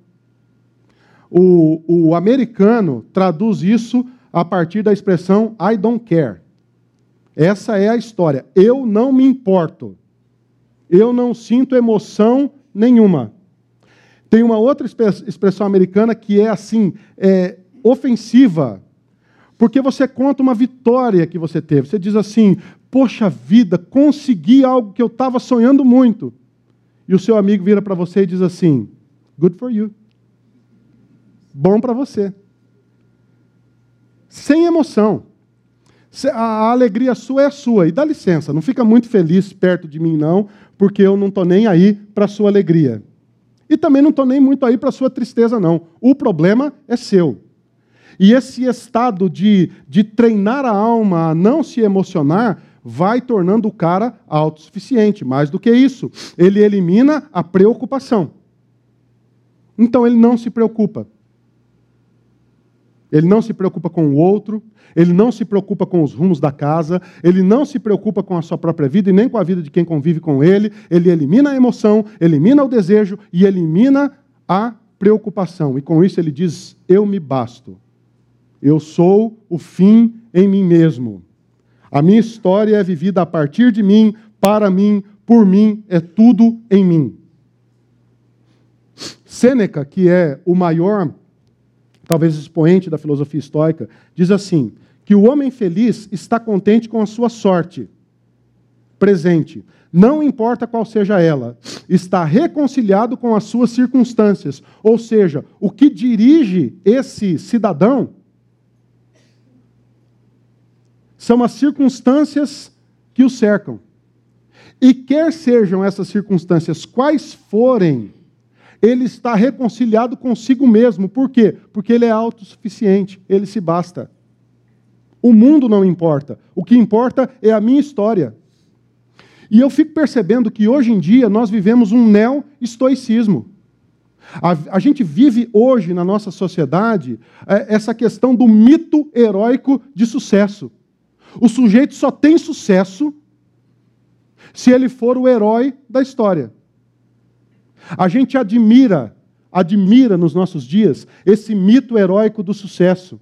O, o americano traduz isso a partir da expressão I don't care. Essa é a história. Eu não me importo. Eu não sinto emoção nenhuma. Tem uma outra expressão americana que é assim, é, ofensiva, porque você conta uma vitória que você teve. Você diz assim: Poxa vida, consegui algo que eu estava sonhando muito. E o seu amigo vira para você e diz assim: Good for you. Bom para você. Sem emoção. A alegria sua é sua. E dá licença, não fica muito feliz perto de mim, não, porque eu não estou nem aí para a sua alegria. E também não estou nem muito aí para a sua tristeza, não. O problema é seu. E esse estado de, de treinar a alma a não se emocionar vai tornando o cara autossuficiente. Mais do que isso, ele elimina a preocupação. Então ele não se preocupa. Ele não se preocupa com o outro, ele não se preocupa com os rumos da casa, ele não se preocupa com a sua própria vida e nem com a vida de quem convive com ele. Ele elimina a emoção, elimina o desejo e elimina a preocupação. E com isso ele diz: Eu me basto. Eu sou o fim em mim mesmo. A minha história é vivida a partir de mim, para mim, por mim, é tudo em mim. Sêneca, que é o maior talvez expoente da filosofia estoica, diz assim: que o homem feliz está contente com a sua sorte presente, não importa qual seja ela, está reconciliado com as suas circunstâncias, ou seja, o que dirige esse cidadão são as circunstâncias que o cercam. E quer sejam essas circunstâncias quais forem, ele está reconciliado consigo mesmo. Por quê? Porque ele é autossuficiente, ele se basta. O mundo não importa. O que importa é a minha história. E eu fico percebendo que hoje em dia nós vivemos um neo-estoicismo. A, a, gente vive hoje na nossa sociedade é, essa questão do mito heróico de sucesso. O sujeito só tem sucesso se ele for o herói da história. A gente admira, admira nos nossos dias esse mito heróico do sucesso.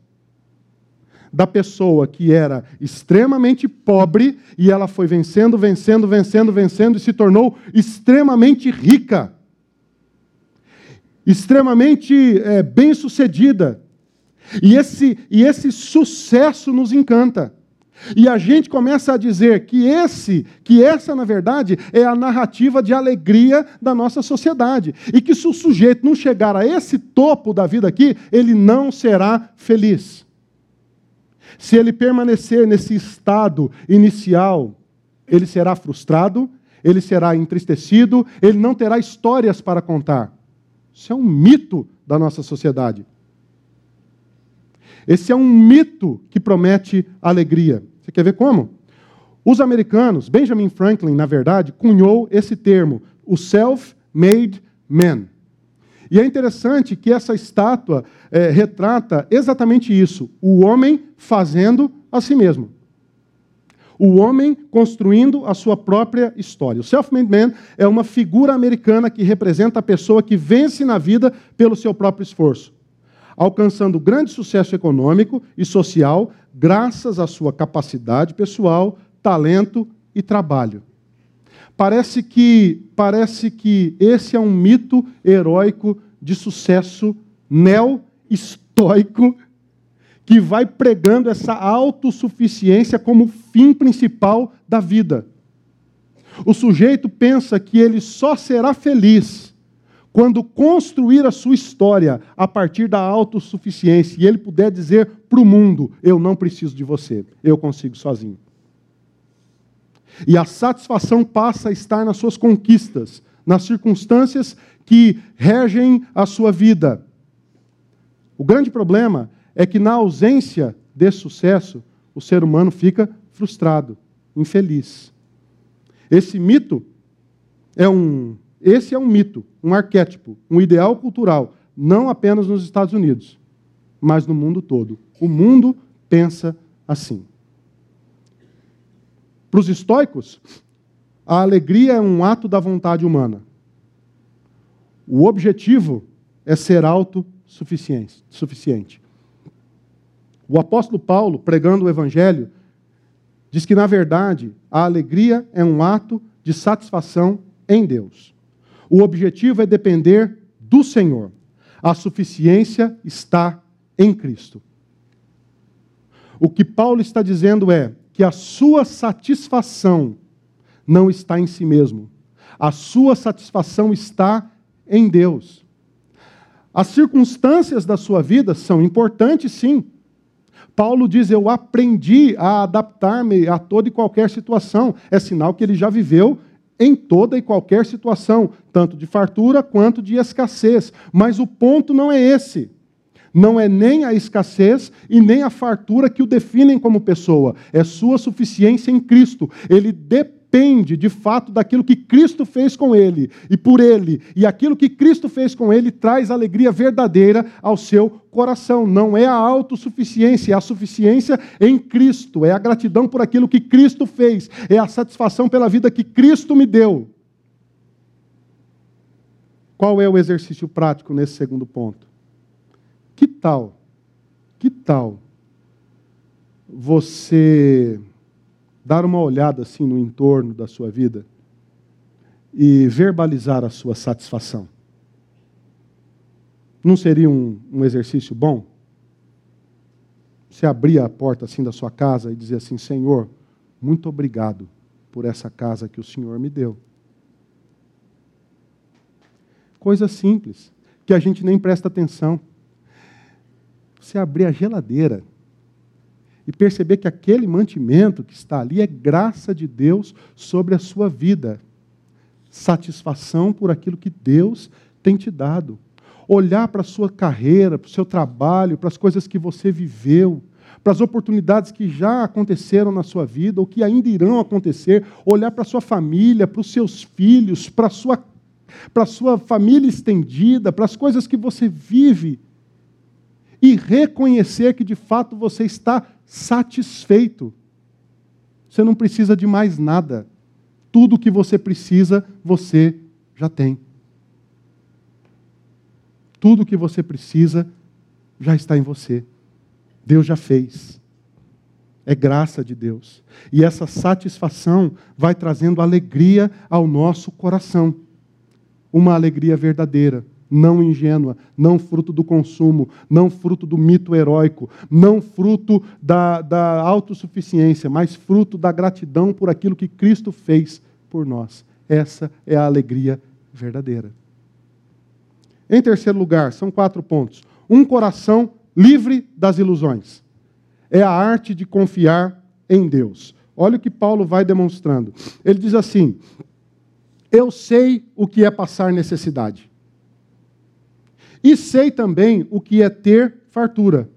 Da pessoa que era extremamente pobre e ela foi vencendo, vencendo, vencendo, vencendo e se tornou extremamente rica, extremamente é, bem-sucedida. E esse, e esse sucesso nos encanta. E a gente começa a dizer que esse, que essa na verdade é a narrativa de alegria da nossa sociedade, e que se o sujeito não chegar a esse topo da vida aqui, ele não será feliz. Se ele permanecer nesse estado inicial, ele será frustrado, ele será entristecido, ele não terá histórias para contar. Isso é um mito da nossa sociedade. Esse é um mito que promete alegria. Você quer ver como? Os americanos, Benjamin Franklin, na verdade, cunhou esse termo, o self-made man. E é interessante que essa estátua é, retrata exatamente isso: o homem fazendo a si mesmo. O homem construindo a sua própria história. O self-made man é uma figura americana que representa a pessoa que vence na vida pelo seu próprio esforço alcançando grande sucesso econômico e social graças à sua capacidade pessoal, talento e trabalho. Parece que, parece que esse é um mito heróico de sucesso neo-estoico estoico que vai pregando essa autossuficiência como fim principal da vida. O sujeito pensa que ele só será feliz quando construir a sua história a partir da autossuficiência e ele puder dizer para o mundo: Eu não preciso de você, eu consigo sozinho. E a satisfação passa a estar nas suas conquistas, nas circunstâncias que regem a sua vida. O grande problema é que, na ausência desse sucesso, o ser humano fica frustrado, infeliz. Esse mito é um, esse é um mito, um arquétipo, um ideal cultural, não apenas nos Estados Unidos, mas no mundo todo. O mundo pensa assim. Para os estoicos, a alegria é um ato da vontade humana. O objetivo é ser autossuficiente. O apóstolo Paulo, pregando o evangelho, diz que, na verdade, a alegria é um ato de satisfação em Deus. O objetivo é depender do Senhor. A suficiência está em Cristo. O que Paulo está dizendo é que a sua satisfação não está em si mesmo. A sua satisfação está em Deus. As circunstâncias da sua vida são importantes, sim. Paulo diz: Eu aprendi a adaptar-me a toda e qualquer situação. É sinal que ele já viveu em toda e qualquer situação, tanto de fartura quanto de escassez. Mas o ponto não é esse. Não é nem a escassez e nem a fartura que o definem como pessoa, é sua suficiência em Cristo. Ele depende depende de fato daquilo que Cristo fez com ele e por ele. E aquilo que Cristo fez com ele traz alegria verdadeira ao seu coração. Não é a autossuficiência, é a suficiência em Cristo. É a gratidão por aquilo que Cristo fez. É a satisfação pela vida que Cristo me deu. Qual é o exercício prático nesse segundo ponto? Que tal? Que tal você dar uma olhada assim no entorno da sua vida e verbalizar a sua satisfação. Não seria um, um exercício bom? Você abrir a porta assim da sua casa e dizer assim: Senhor, muito obrigado por essa casa que o Senhor me deu. Coisa simples, que a gente nem presta atenção. Você abrir a geladeira e perceber que aquele mantimento que está ali é graça de Deus sobre a sua vida. Satisfação por aquilo que Deus tem te dado. Olhar para a sua carreira, para o seu trabalho, para as coisas que você viveu, para as oportunidades que já aconteceram na sua vida ou que ainda irão acontecer, olhar para a sua família, para os seus filhos, para a sua, para a sua família estendida, para as coisas que você vive e reconhecer que de fato você está satisfeito. Você não precisa de mais nada. Tudo o que você precisa, você já tem. Tudo o que você precisa já está em você. Deus já fez. É graça de Deus. E essa satisfação vai trazendo alegria ao nosso coração. Uma alegria verdadeira não ingênua, não fruto do consumo, não fruto do mito heróico, não fruto da, da autossuficiência, mas fruto da gratidão por aquilo que Cristo fez por nós. Essa é a alegria verdadeira. Em terceiro lugar, são quatro pontos. Um coração livre das ilusões. É a arte de confiar em Deus. Olha o que Paulo vai demonstrando. Ele diz assim: Eu sei o que é passar necessidade. E sei também o que é ter fartura.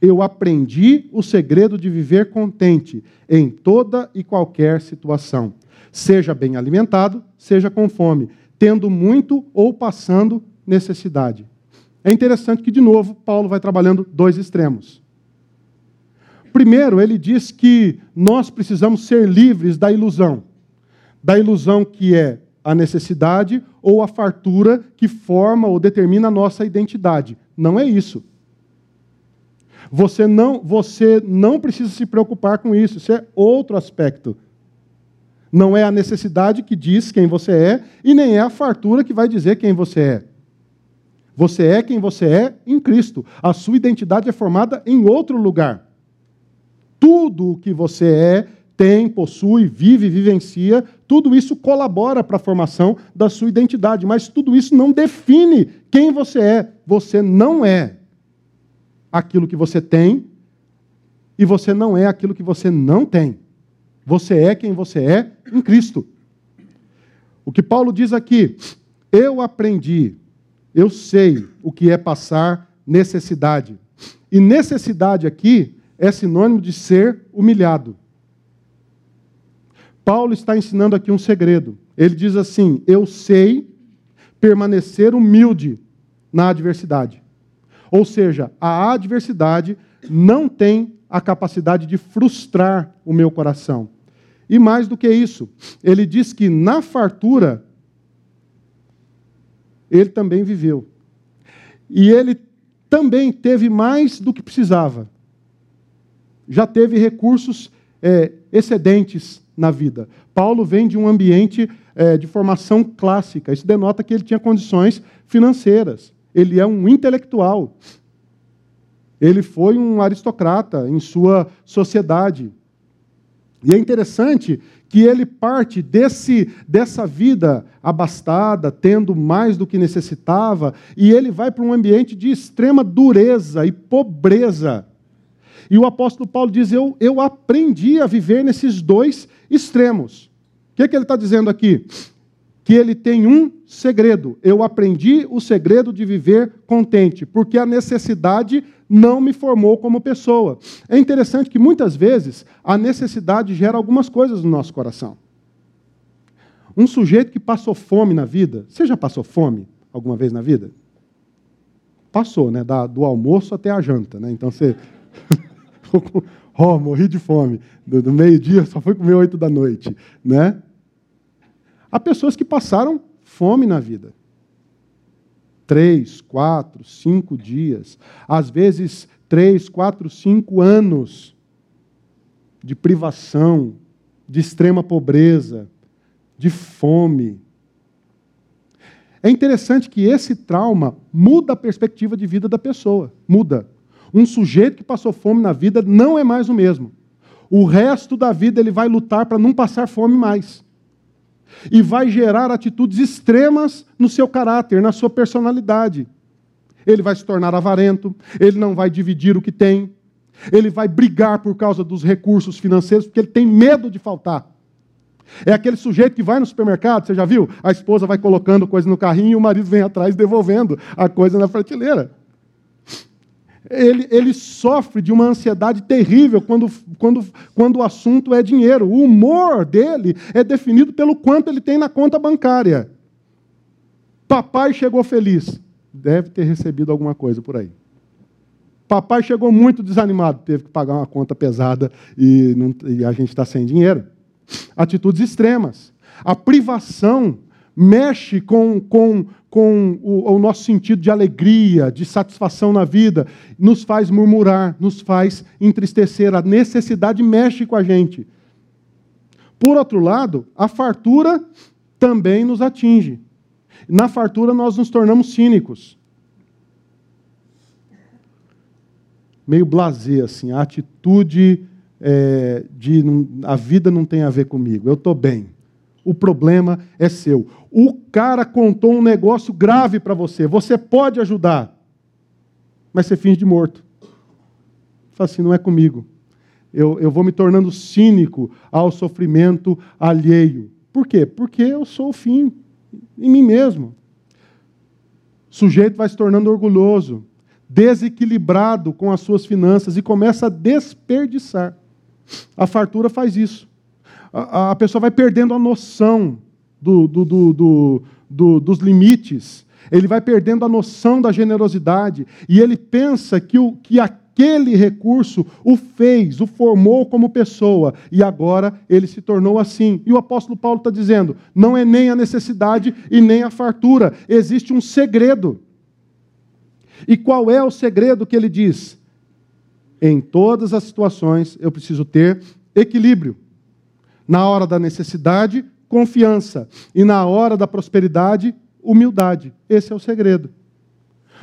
Eu aprendi o segredo de viver contente em toda e qualquer situação, seja bem alimentado, seja com fome, tendo muito ou passando necessidade. É interessante que, de novo, Paulo vai trabalhando dois extremos. Primeiro, ele diz que nós precisamos ser livres da ilusão. Da ilusão que é a necessidade ou a fartura que forma ou determina a nossa identidade. Não é isso. Você não, você não precisa se preocupar com isso, isso é outro aspecto. Não é a necessidade que diz quem você é, e nem é a fartura que vai dizer quem você é. Você é quem você é em Cristo. A sua identidade é formada em outro lugar. Tudo o que você é, tem, possui, vive, vivencia, tudo isso colabora para a formação da sua identidade, mas tudo isso não define quem você é. Você não é aquilo que você tem e você não é aquilo que você não tem. Você é quem você é em Cristo. O que Paulo diz aqui, eu aprendi, eu sei o que é passar necessidade. E necessidade aqui é sinônimo de ser humilhado. Paulo está ensinando aqui um segredo. Ele diz assim: Eu sei permanecer humilde na adversidade. Ou seja, a adversidade não tem a capacidade de frustrar o meu coração. E mais do que isso, ele diz que na fartura ele também viveu. E ele também teve mais do que precisava já teve recursos é, excedentes na vida. Paulo vem de um ambiente é, de formação clássica. Isso denota que ele tinha condições financeiras. Ele é um intelectual. Ele foi um aristocrata em sua sociedade. E é interessante que ele parte desse, dessa vida abastada, tendo mais do que necessitava, e ele vai para um ambiente de extrema dureza e pobreza. E o apóstolo Paulo diz: Eu, eu aprendi a viver nesses dois extremos. O que, é que ele está dizendo aqui? Que ele tem um segredo. Eu aprendi o segredo de viver contente, porque a necessidade não me formou como pessoa. É interessante que muitas vezes a necessidade gera algumas coisas no nosso coração. Um sujeito que passou fome na vida, você já passou fome alguma vez na vida? Passou, né? do almoço até a janta, né? Então você oh, morri de fome. Do, do meio-dia só fui comer oito da noite. Né? Há pessoas que passaram fome na vida. Três, quatro, cinco dias. Às vezes, três, quatro, cinco anos de privação, de extrema pobreza, de fome. É interessante que esse trauma muda a perspectiva de vida da pessoa. Muda. Um sujeito que passou fome na vida não é mais o mesmo. O resto da vida ele vai lutar para não passar fome mais. E vai gerar atitudes extremas no seu caráter, na sua personalidade. Ele vai se tornar avarento, ele não vai dividir o que tem, ele vai brigar por causa dos recursos financeiros, porque ele tem medo de faltar. É aquele sujeito que vai no supermercado, você já viu? A esposa vai colocando coisa no carrinho e o marido vem atrás devolvendo a coisa na prateleira ele, ele sofre de uma ansiedade terrível quando, quando, quando o assunto é dinheiro. O humor dele é definido pelo quanto ele tem na conta bancária. Papai chegou feliz. Deve ter recebido alguma coisa por aí. Papai chegou muito desanimado, teve que pagar uma conta pesada e, não, e a gente está sem dinheiro. Atitudes extremas. A privação mexe com, com, com o, o, nosso sentido de alegria, de satisfação na vida, nos faz murmurar, nos faz entristecer. A necessidade mexe com a gente. Por outro lado, a fartura também nos atinge. Na fartura, nós nos tornamos cínicos. Meio blazer, assim, a atitude é, de a vida não tem a ver comigo, eu estou bem o problema é seu. O cara contou um negócio grave para você, você pode ajudar, mas você finge de morto. Fala assim: não é comigo. Eu, eu vou me tornando cínico ao sofrimento alheio. Por quê? Porque eu sou o fim em mim mesmo. O sujeito vai se tornando orgulhoso, desequilibrado com as suas finanças e começa a desperdiçar. A fartura faz isso a, a pessoa vai perdendo a noção do, do, do, do, dos limites, ele vai perdendo a noção da generosidade, e ele pensa que, o, que aquele recurso o fez, o formou como pessoa, e agora ele se tornou assim. E o apóstolo Paulo está dizendo: não é nem a necessidade e nem a fartura, existe um segredo. E qual é o segredo que ele diz? Em todas as situações eu preciso ter equilíbrio. Na hora da necessidade, confiança. E na hora da prosperidade, humildade. Esse é o segredo.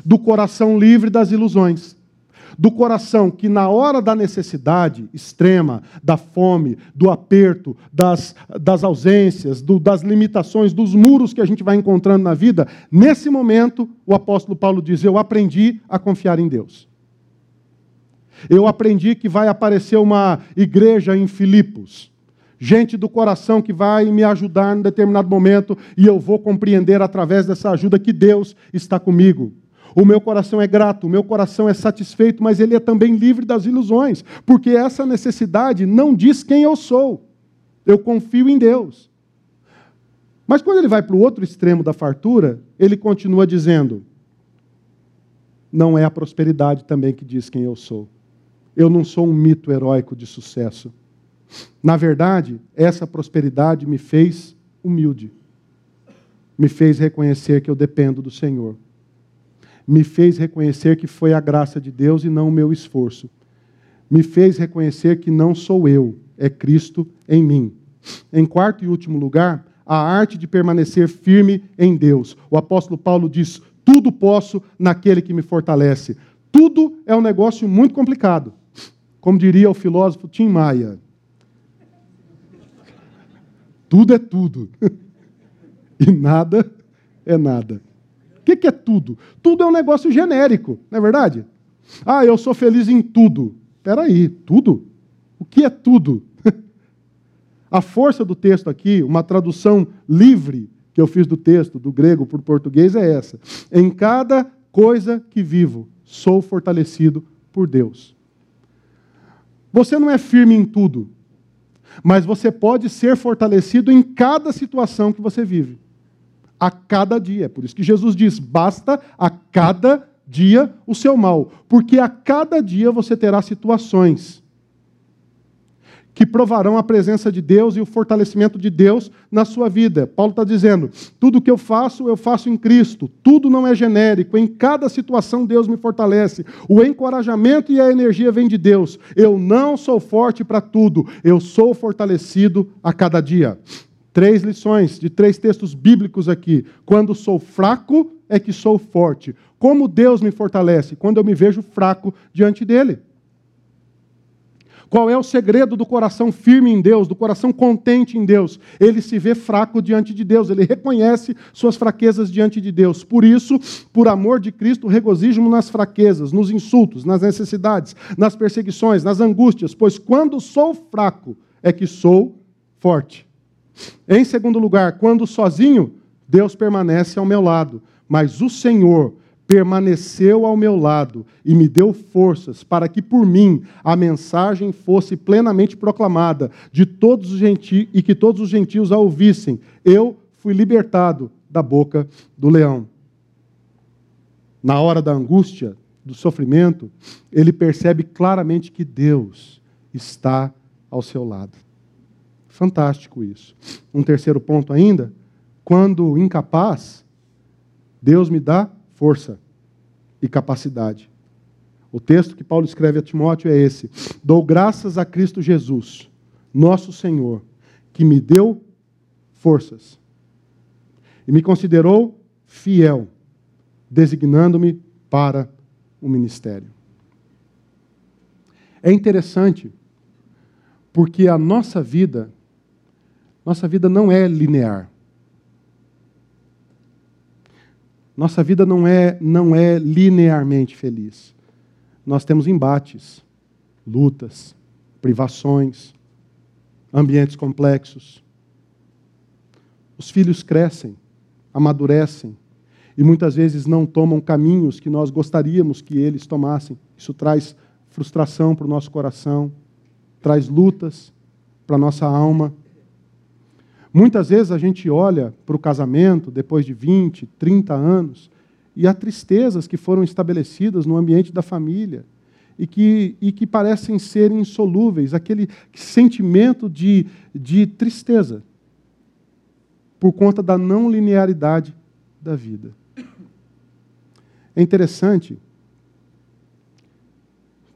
do coração livre das ilusões, do coração que, na hora da necessidade extrema, da fome, do aperto, das, das ausências, do, das limitações, dos muros que a gente vai encontrando na vida, nesse momento, o apóstolo Paulo diz: Eu aprendi a confiar em Deus. Eu aprendi que vai aparecer uma igreja em Filipos gente do coração que vai me ajudar em determinado momento e eu vou compreender através dessa ajuda que Deus está comigo. O meu coração é grato, o meu coração é satisfeito, mas ele é também livre das ilusões, porque essa necessidade não diz quem eu sou. Eu confio em Deus. Mas quando ele vai para o outro extremo da fartura, ele continua dizendo: não é a prosperidade também que diz quem eu sou. Eu não sou um mito heróico de sucesso. Na verdade, essa prosperidade me fez humilde, me fez reconhecer que eu dependo do Senhor, me fez reconhecer que foi a graça de Deus e não o meu esforço, me fez reconhecer que não sou eu, é Cristo em mim. Em quarto e último lugar, a arte de permanecer firme em Deus. O apóstolo Paulo diz: tudo posso naquele que me fortalece. Tudo é um negócio muito complicado. Como diria o filósofo Tim Maia, tudo é tudo. e nada é nada. O que é tudo? Tudo é um negócio genérico, não é verdade? Ah, eu sou feliz em tudo. Espera aí, tudo? O que é tudo? A força do texto aqui, uma tradução livre que eu fiz do texto, do grego para o português, é essa. Em cada coisa que vivo, sou fortalecido por Deus. Você não é firme em tudo, mas você pode ser fortalecido em cada situação que você vive. A cada dia. Por isso que Jesus diz: basta a cada dia o seu mal. Porque a cada dia você terá situações que provarão a presença de Deus e o fortalecimento de Deus na sua vida. Paulo está dizendo: tudo que eu faço, eu faço em Cristo. Tudo não é genérico. Em cada situação, Deus me fortalece. O encorajamento e a energia vêm de Deus. Eu não sou forte para tudo. Eu sou fortalecido a cada dia. Três lições de três textos bíblicos aqui. Quando sou fraco, é que sou forte. Como Deus me fortalece? Quando eu me vejo fraco diante dele. Qual é o segredo do coração firme em Deus, do coração contente em Deus? Ele se vê fraco diante de Deus, ele reconhece suas fraquezas diante de Deus. Por isso, por amor de Cristo, regozijo-me nas fraquezas, nos insultos, nas necessidades, nas perseguições, nas angústias, pois quando sou fraco é que sou forte. Em segundo lugar, quando sozinho, Deus permanece ao meu lado, mas o Senhor permaneceu ao meu lado e me deu forças para que por mim a mensagem fosse plenamente proclamada de todos os gentios e que todos os gentios a ouvissem. Eu fui libertado da boca do leão. Na hora da angústia, do sofrimento, ele percebe claramente que Deus está ao seu lado. Fantástico isso. Um terceiro ponto ainda, quando incapaz, Deus me dá força e capacidade. O texto que Paulo escreve a Timóteo é esse: Dou graças a Cristo Jesus, nosso Senhor, que me deu forças e me considerou fiel, designando-me para o ministério. É interessante, porque a nossa vida, nossa vida não é linear. Nossa vida não é, não é linearmente feliz. Nós temos embates, lutas, privações, ambientes complexos. Os filhos crescem, amadurecem e muitas vezes não tomam caminhos que nós gostaríamos que eles tomassem. Isso traz frustração para o nosso coração, traz lutas para a nossa alma. Muitas vezes a gente olha para o casamento depois de 20, 30 anos e há tristezas que foram estabelecidas no ambiente da família e que, e que parecem ser insolúveis, aquele sentimento de, de tristeza por conta da não linearidade da vida. É interessante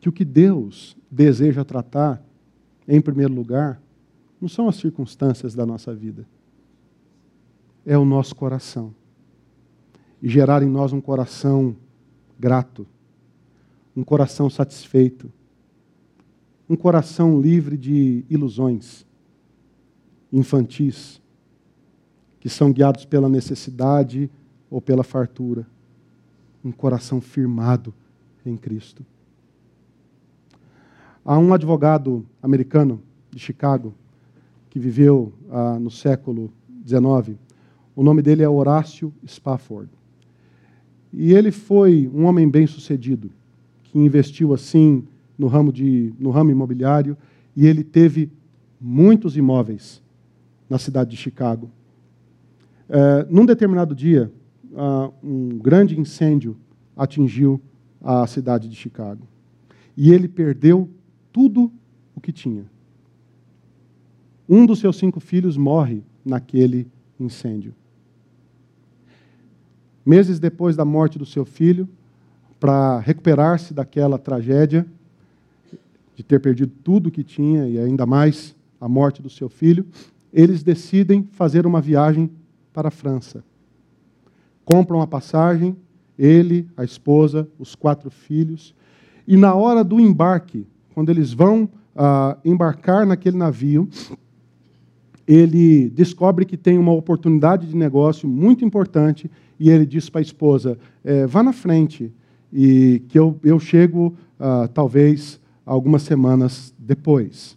que o que Deus deseja tratar, em primeiro lugar, não são as circunstâncias da nossa vida. É o nosso coração. E gerar em nós um coração grato, um coração satisfeito, um coração livre de ilusões infantis, que são guiados pela necessidade ou pela fartura. Um coração firmado em Cristo. Há um advogado americano de Chicago que viveu ah, no século XIX. O nome dele é Horácio Spafford. E ele foi um homem bem-sucedido, que investiu assim no ramo, de, no ramo imobiliário, e ele teve muitos imóveis na cidade de Chicago. É, num determinado dia, uh, um grande incêndio atingiu a cidade de Chicago. E ele perdeu tudo o que tinha. Um dos seus cinco filhos morre naquele incêndio. Meses depois da morte do seu filho, para recuperar-se daquela tragédia, de ter perdido tudo o que tinha e ainda mais a morte do seu filho, eles decidem fazer uma viagem para a França. Compram a passagem, ele, a esposa, os quatro filhos, e na hora do embarque, quando eles vão ah, embarcar naquele navio, ele descobre que tem uma oportunidade de negócio muito importante e ele diz para a esposa: é, vá na frente e que eu, eu chego ah, talvez algumas semanas depois.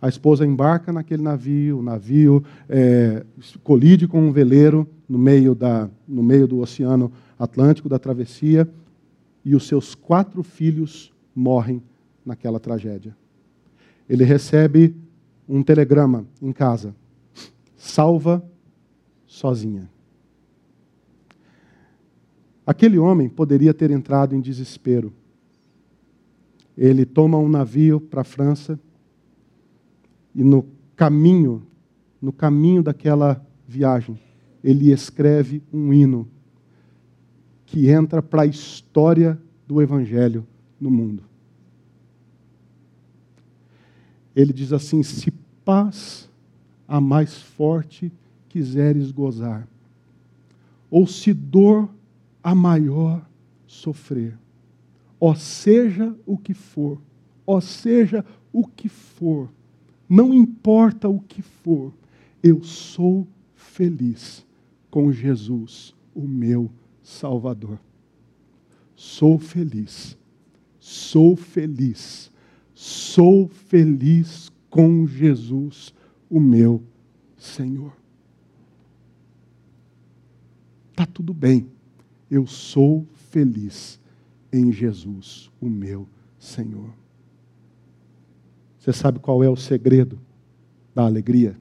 A esposa embarca naquele navio, o navio é, colide com um veleiro no meio, da, no meio do Oceano Atlântico, da travessia, e os seus quatro filhos morrem naquela tragédia. Ele recebe um telegrama em casa: salva sozinha. Aquele homem poderia ter entrado em desespero. Ele toma um navio para a França e no caminho, no caminho daquela viagem, ele escreve um hino que entra para a história do evangelho no mundo. Ele diz assim: Se paz a mais forte quiseres gozar, ou se dor a maior sofrer, ó seja o que for, ó seja o que for, não importa o que for, eu sou feliz com Jesus, o meu Salvador. Sou feliz, sou feliz, sou feliz com Jesus, o meu Senhor. Está tudo bem, eu sou feliz em Jesus, o meu Senhor. Você sabe qual é o segredo da alegria?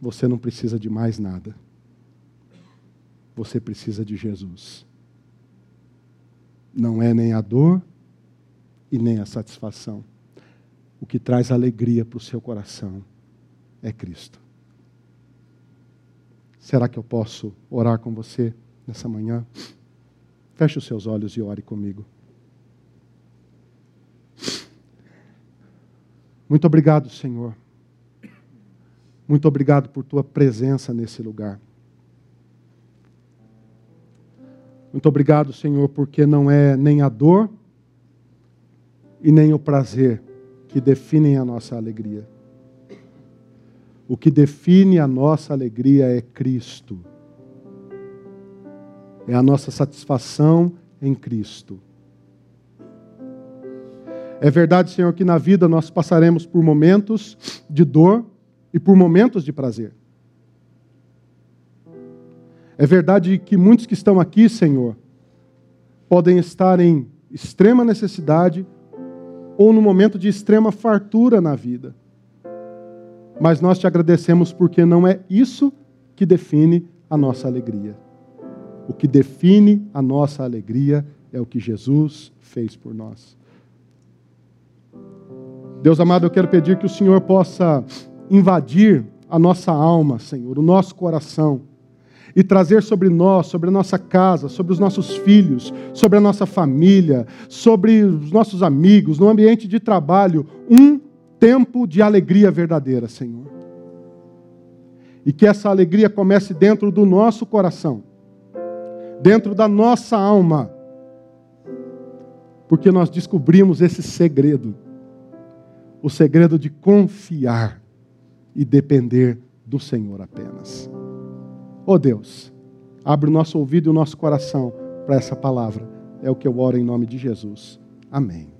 Você não precisa de mais nada. Você precisa de Jesus. Não é nem a dor e nem a satisfação. O que traz alegria para o seu coração é Cristo. Será que eu posso orar com você nessa manhã? Feche os seus olhos e ore comigo. Muito obrigado, Senhor. Muito obrigado por tua presença nesse lugar. Muito obrigado, Senhor, porque não é nem a dor e nem o prazer que definem a nossa alegria. O que define a nossa alegria é Cristo. É a nossa satisfação em Cristo. É verdade, Senhor, que na vida nós passaremos por momentos de dor e por momentos de prazer. É verdade que muitos que estão aqui, Senhor, podem estar em extrema necessidade ou no momento de extrema fartura na vida. Mas nós te agradecemos porque não é isso que define a nossa alegria. O que define a nossa alegria é o que Jesus fez por nós. Deus amado, eu quero pedir que o Senhor possa invadir a nossa alma, Senhor, o nosso coração, e trazer sobre nós, sobre a nossa casa, sobre os nossos filhos, sobre a nossa família, sobre os nossos amigos, no ambiente de trabalho, um tempo de alegria verdadeira, Senhor. E que essa alegria comece dentro do nosso coração, dentro da nossa alma, porque nós descobrimos esse segredo o segredo de confiar e depender do Senhor apenas. Oh Deus, abre o nosso ouvido e o nosso coração para essa palavra. É o que eu oro em nome de Jesus. Amém.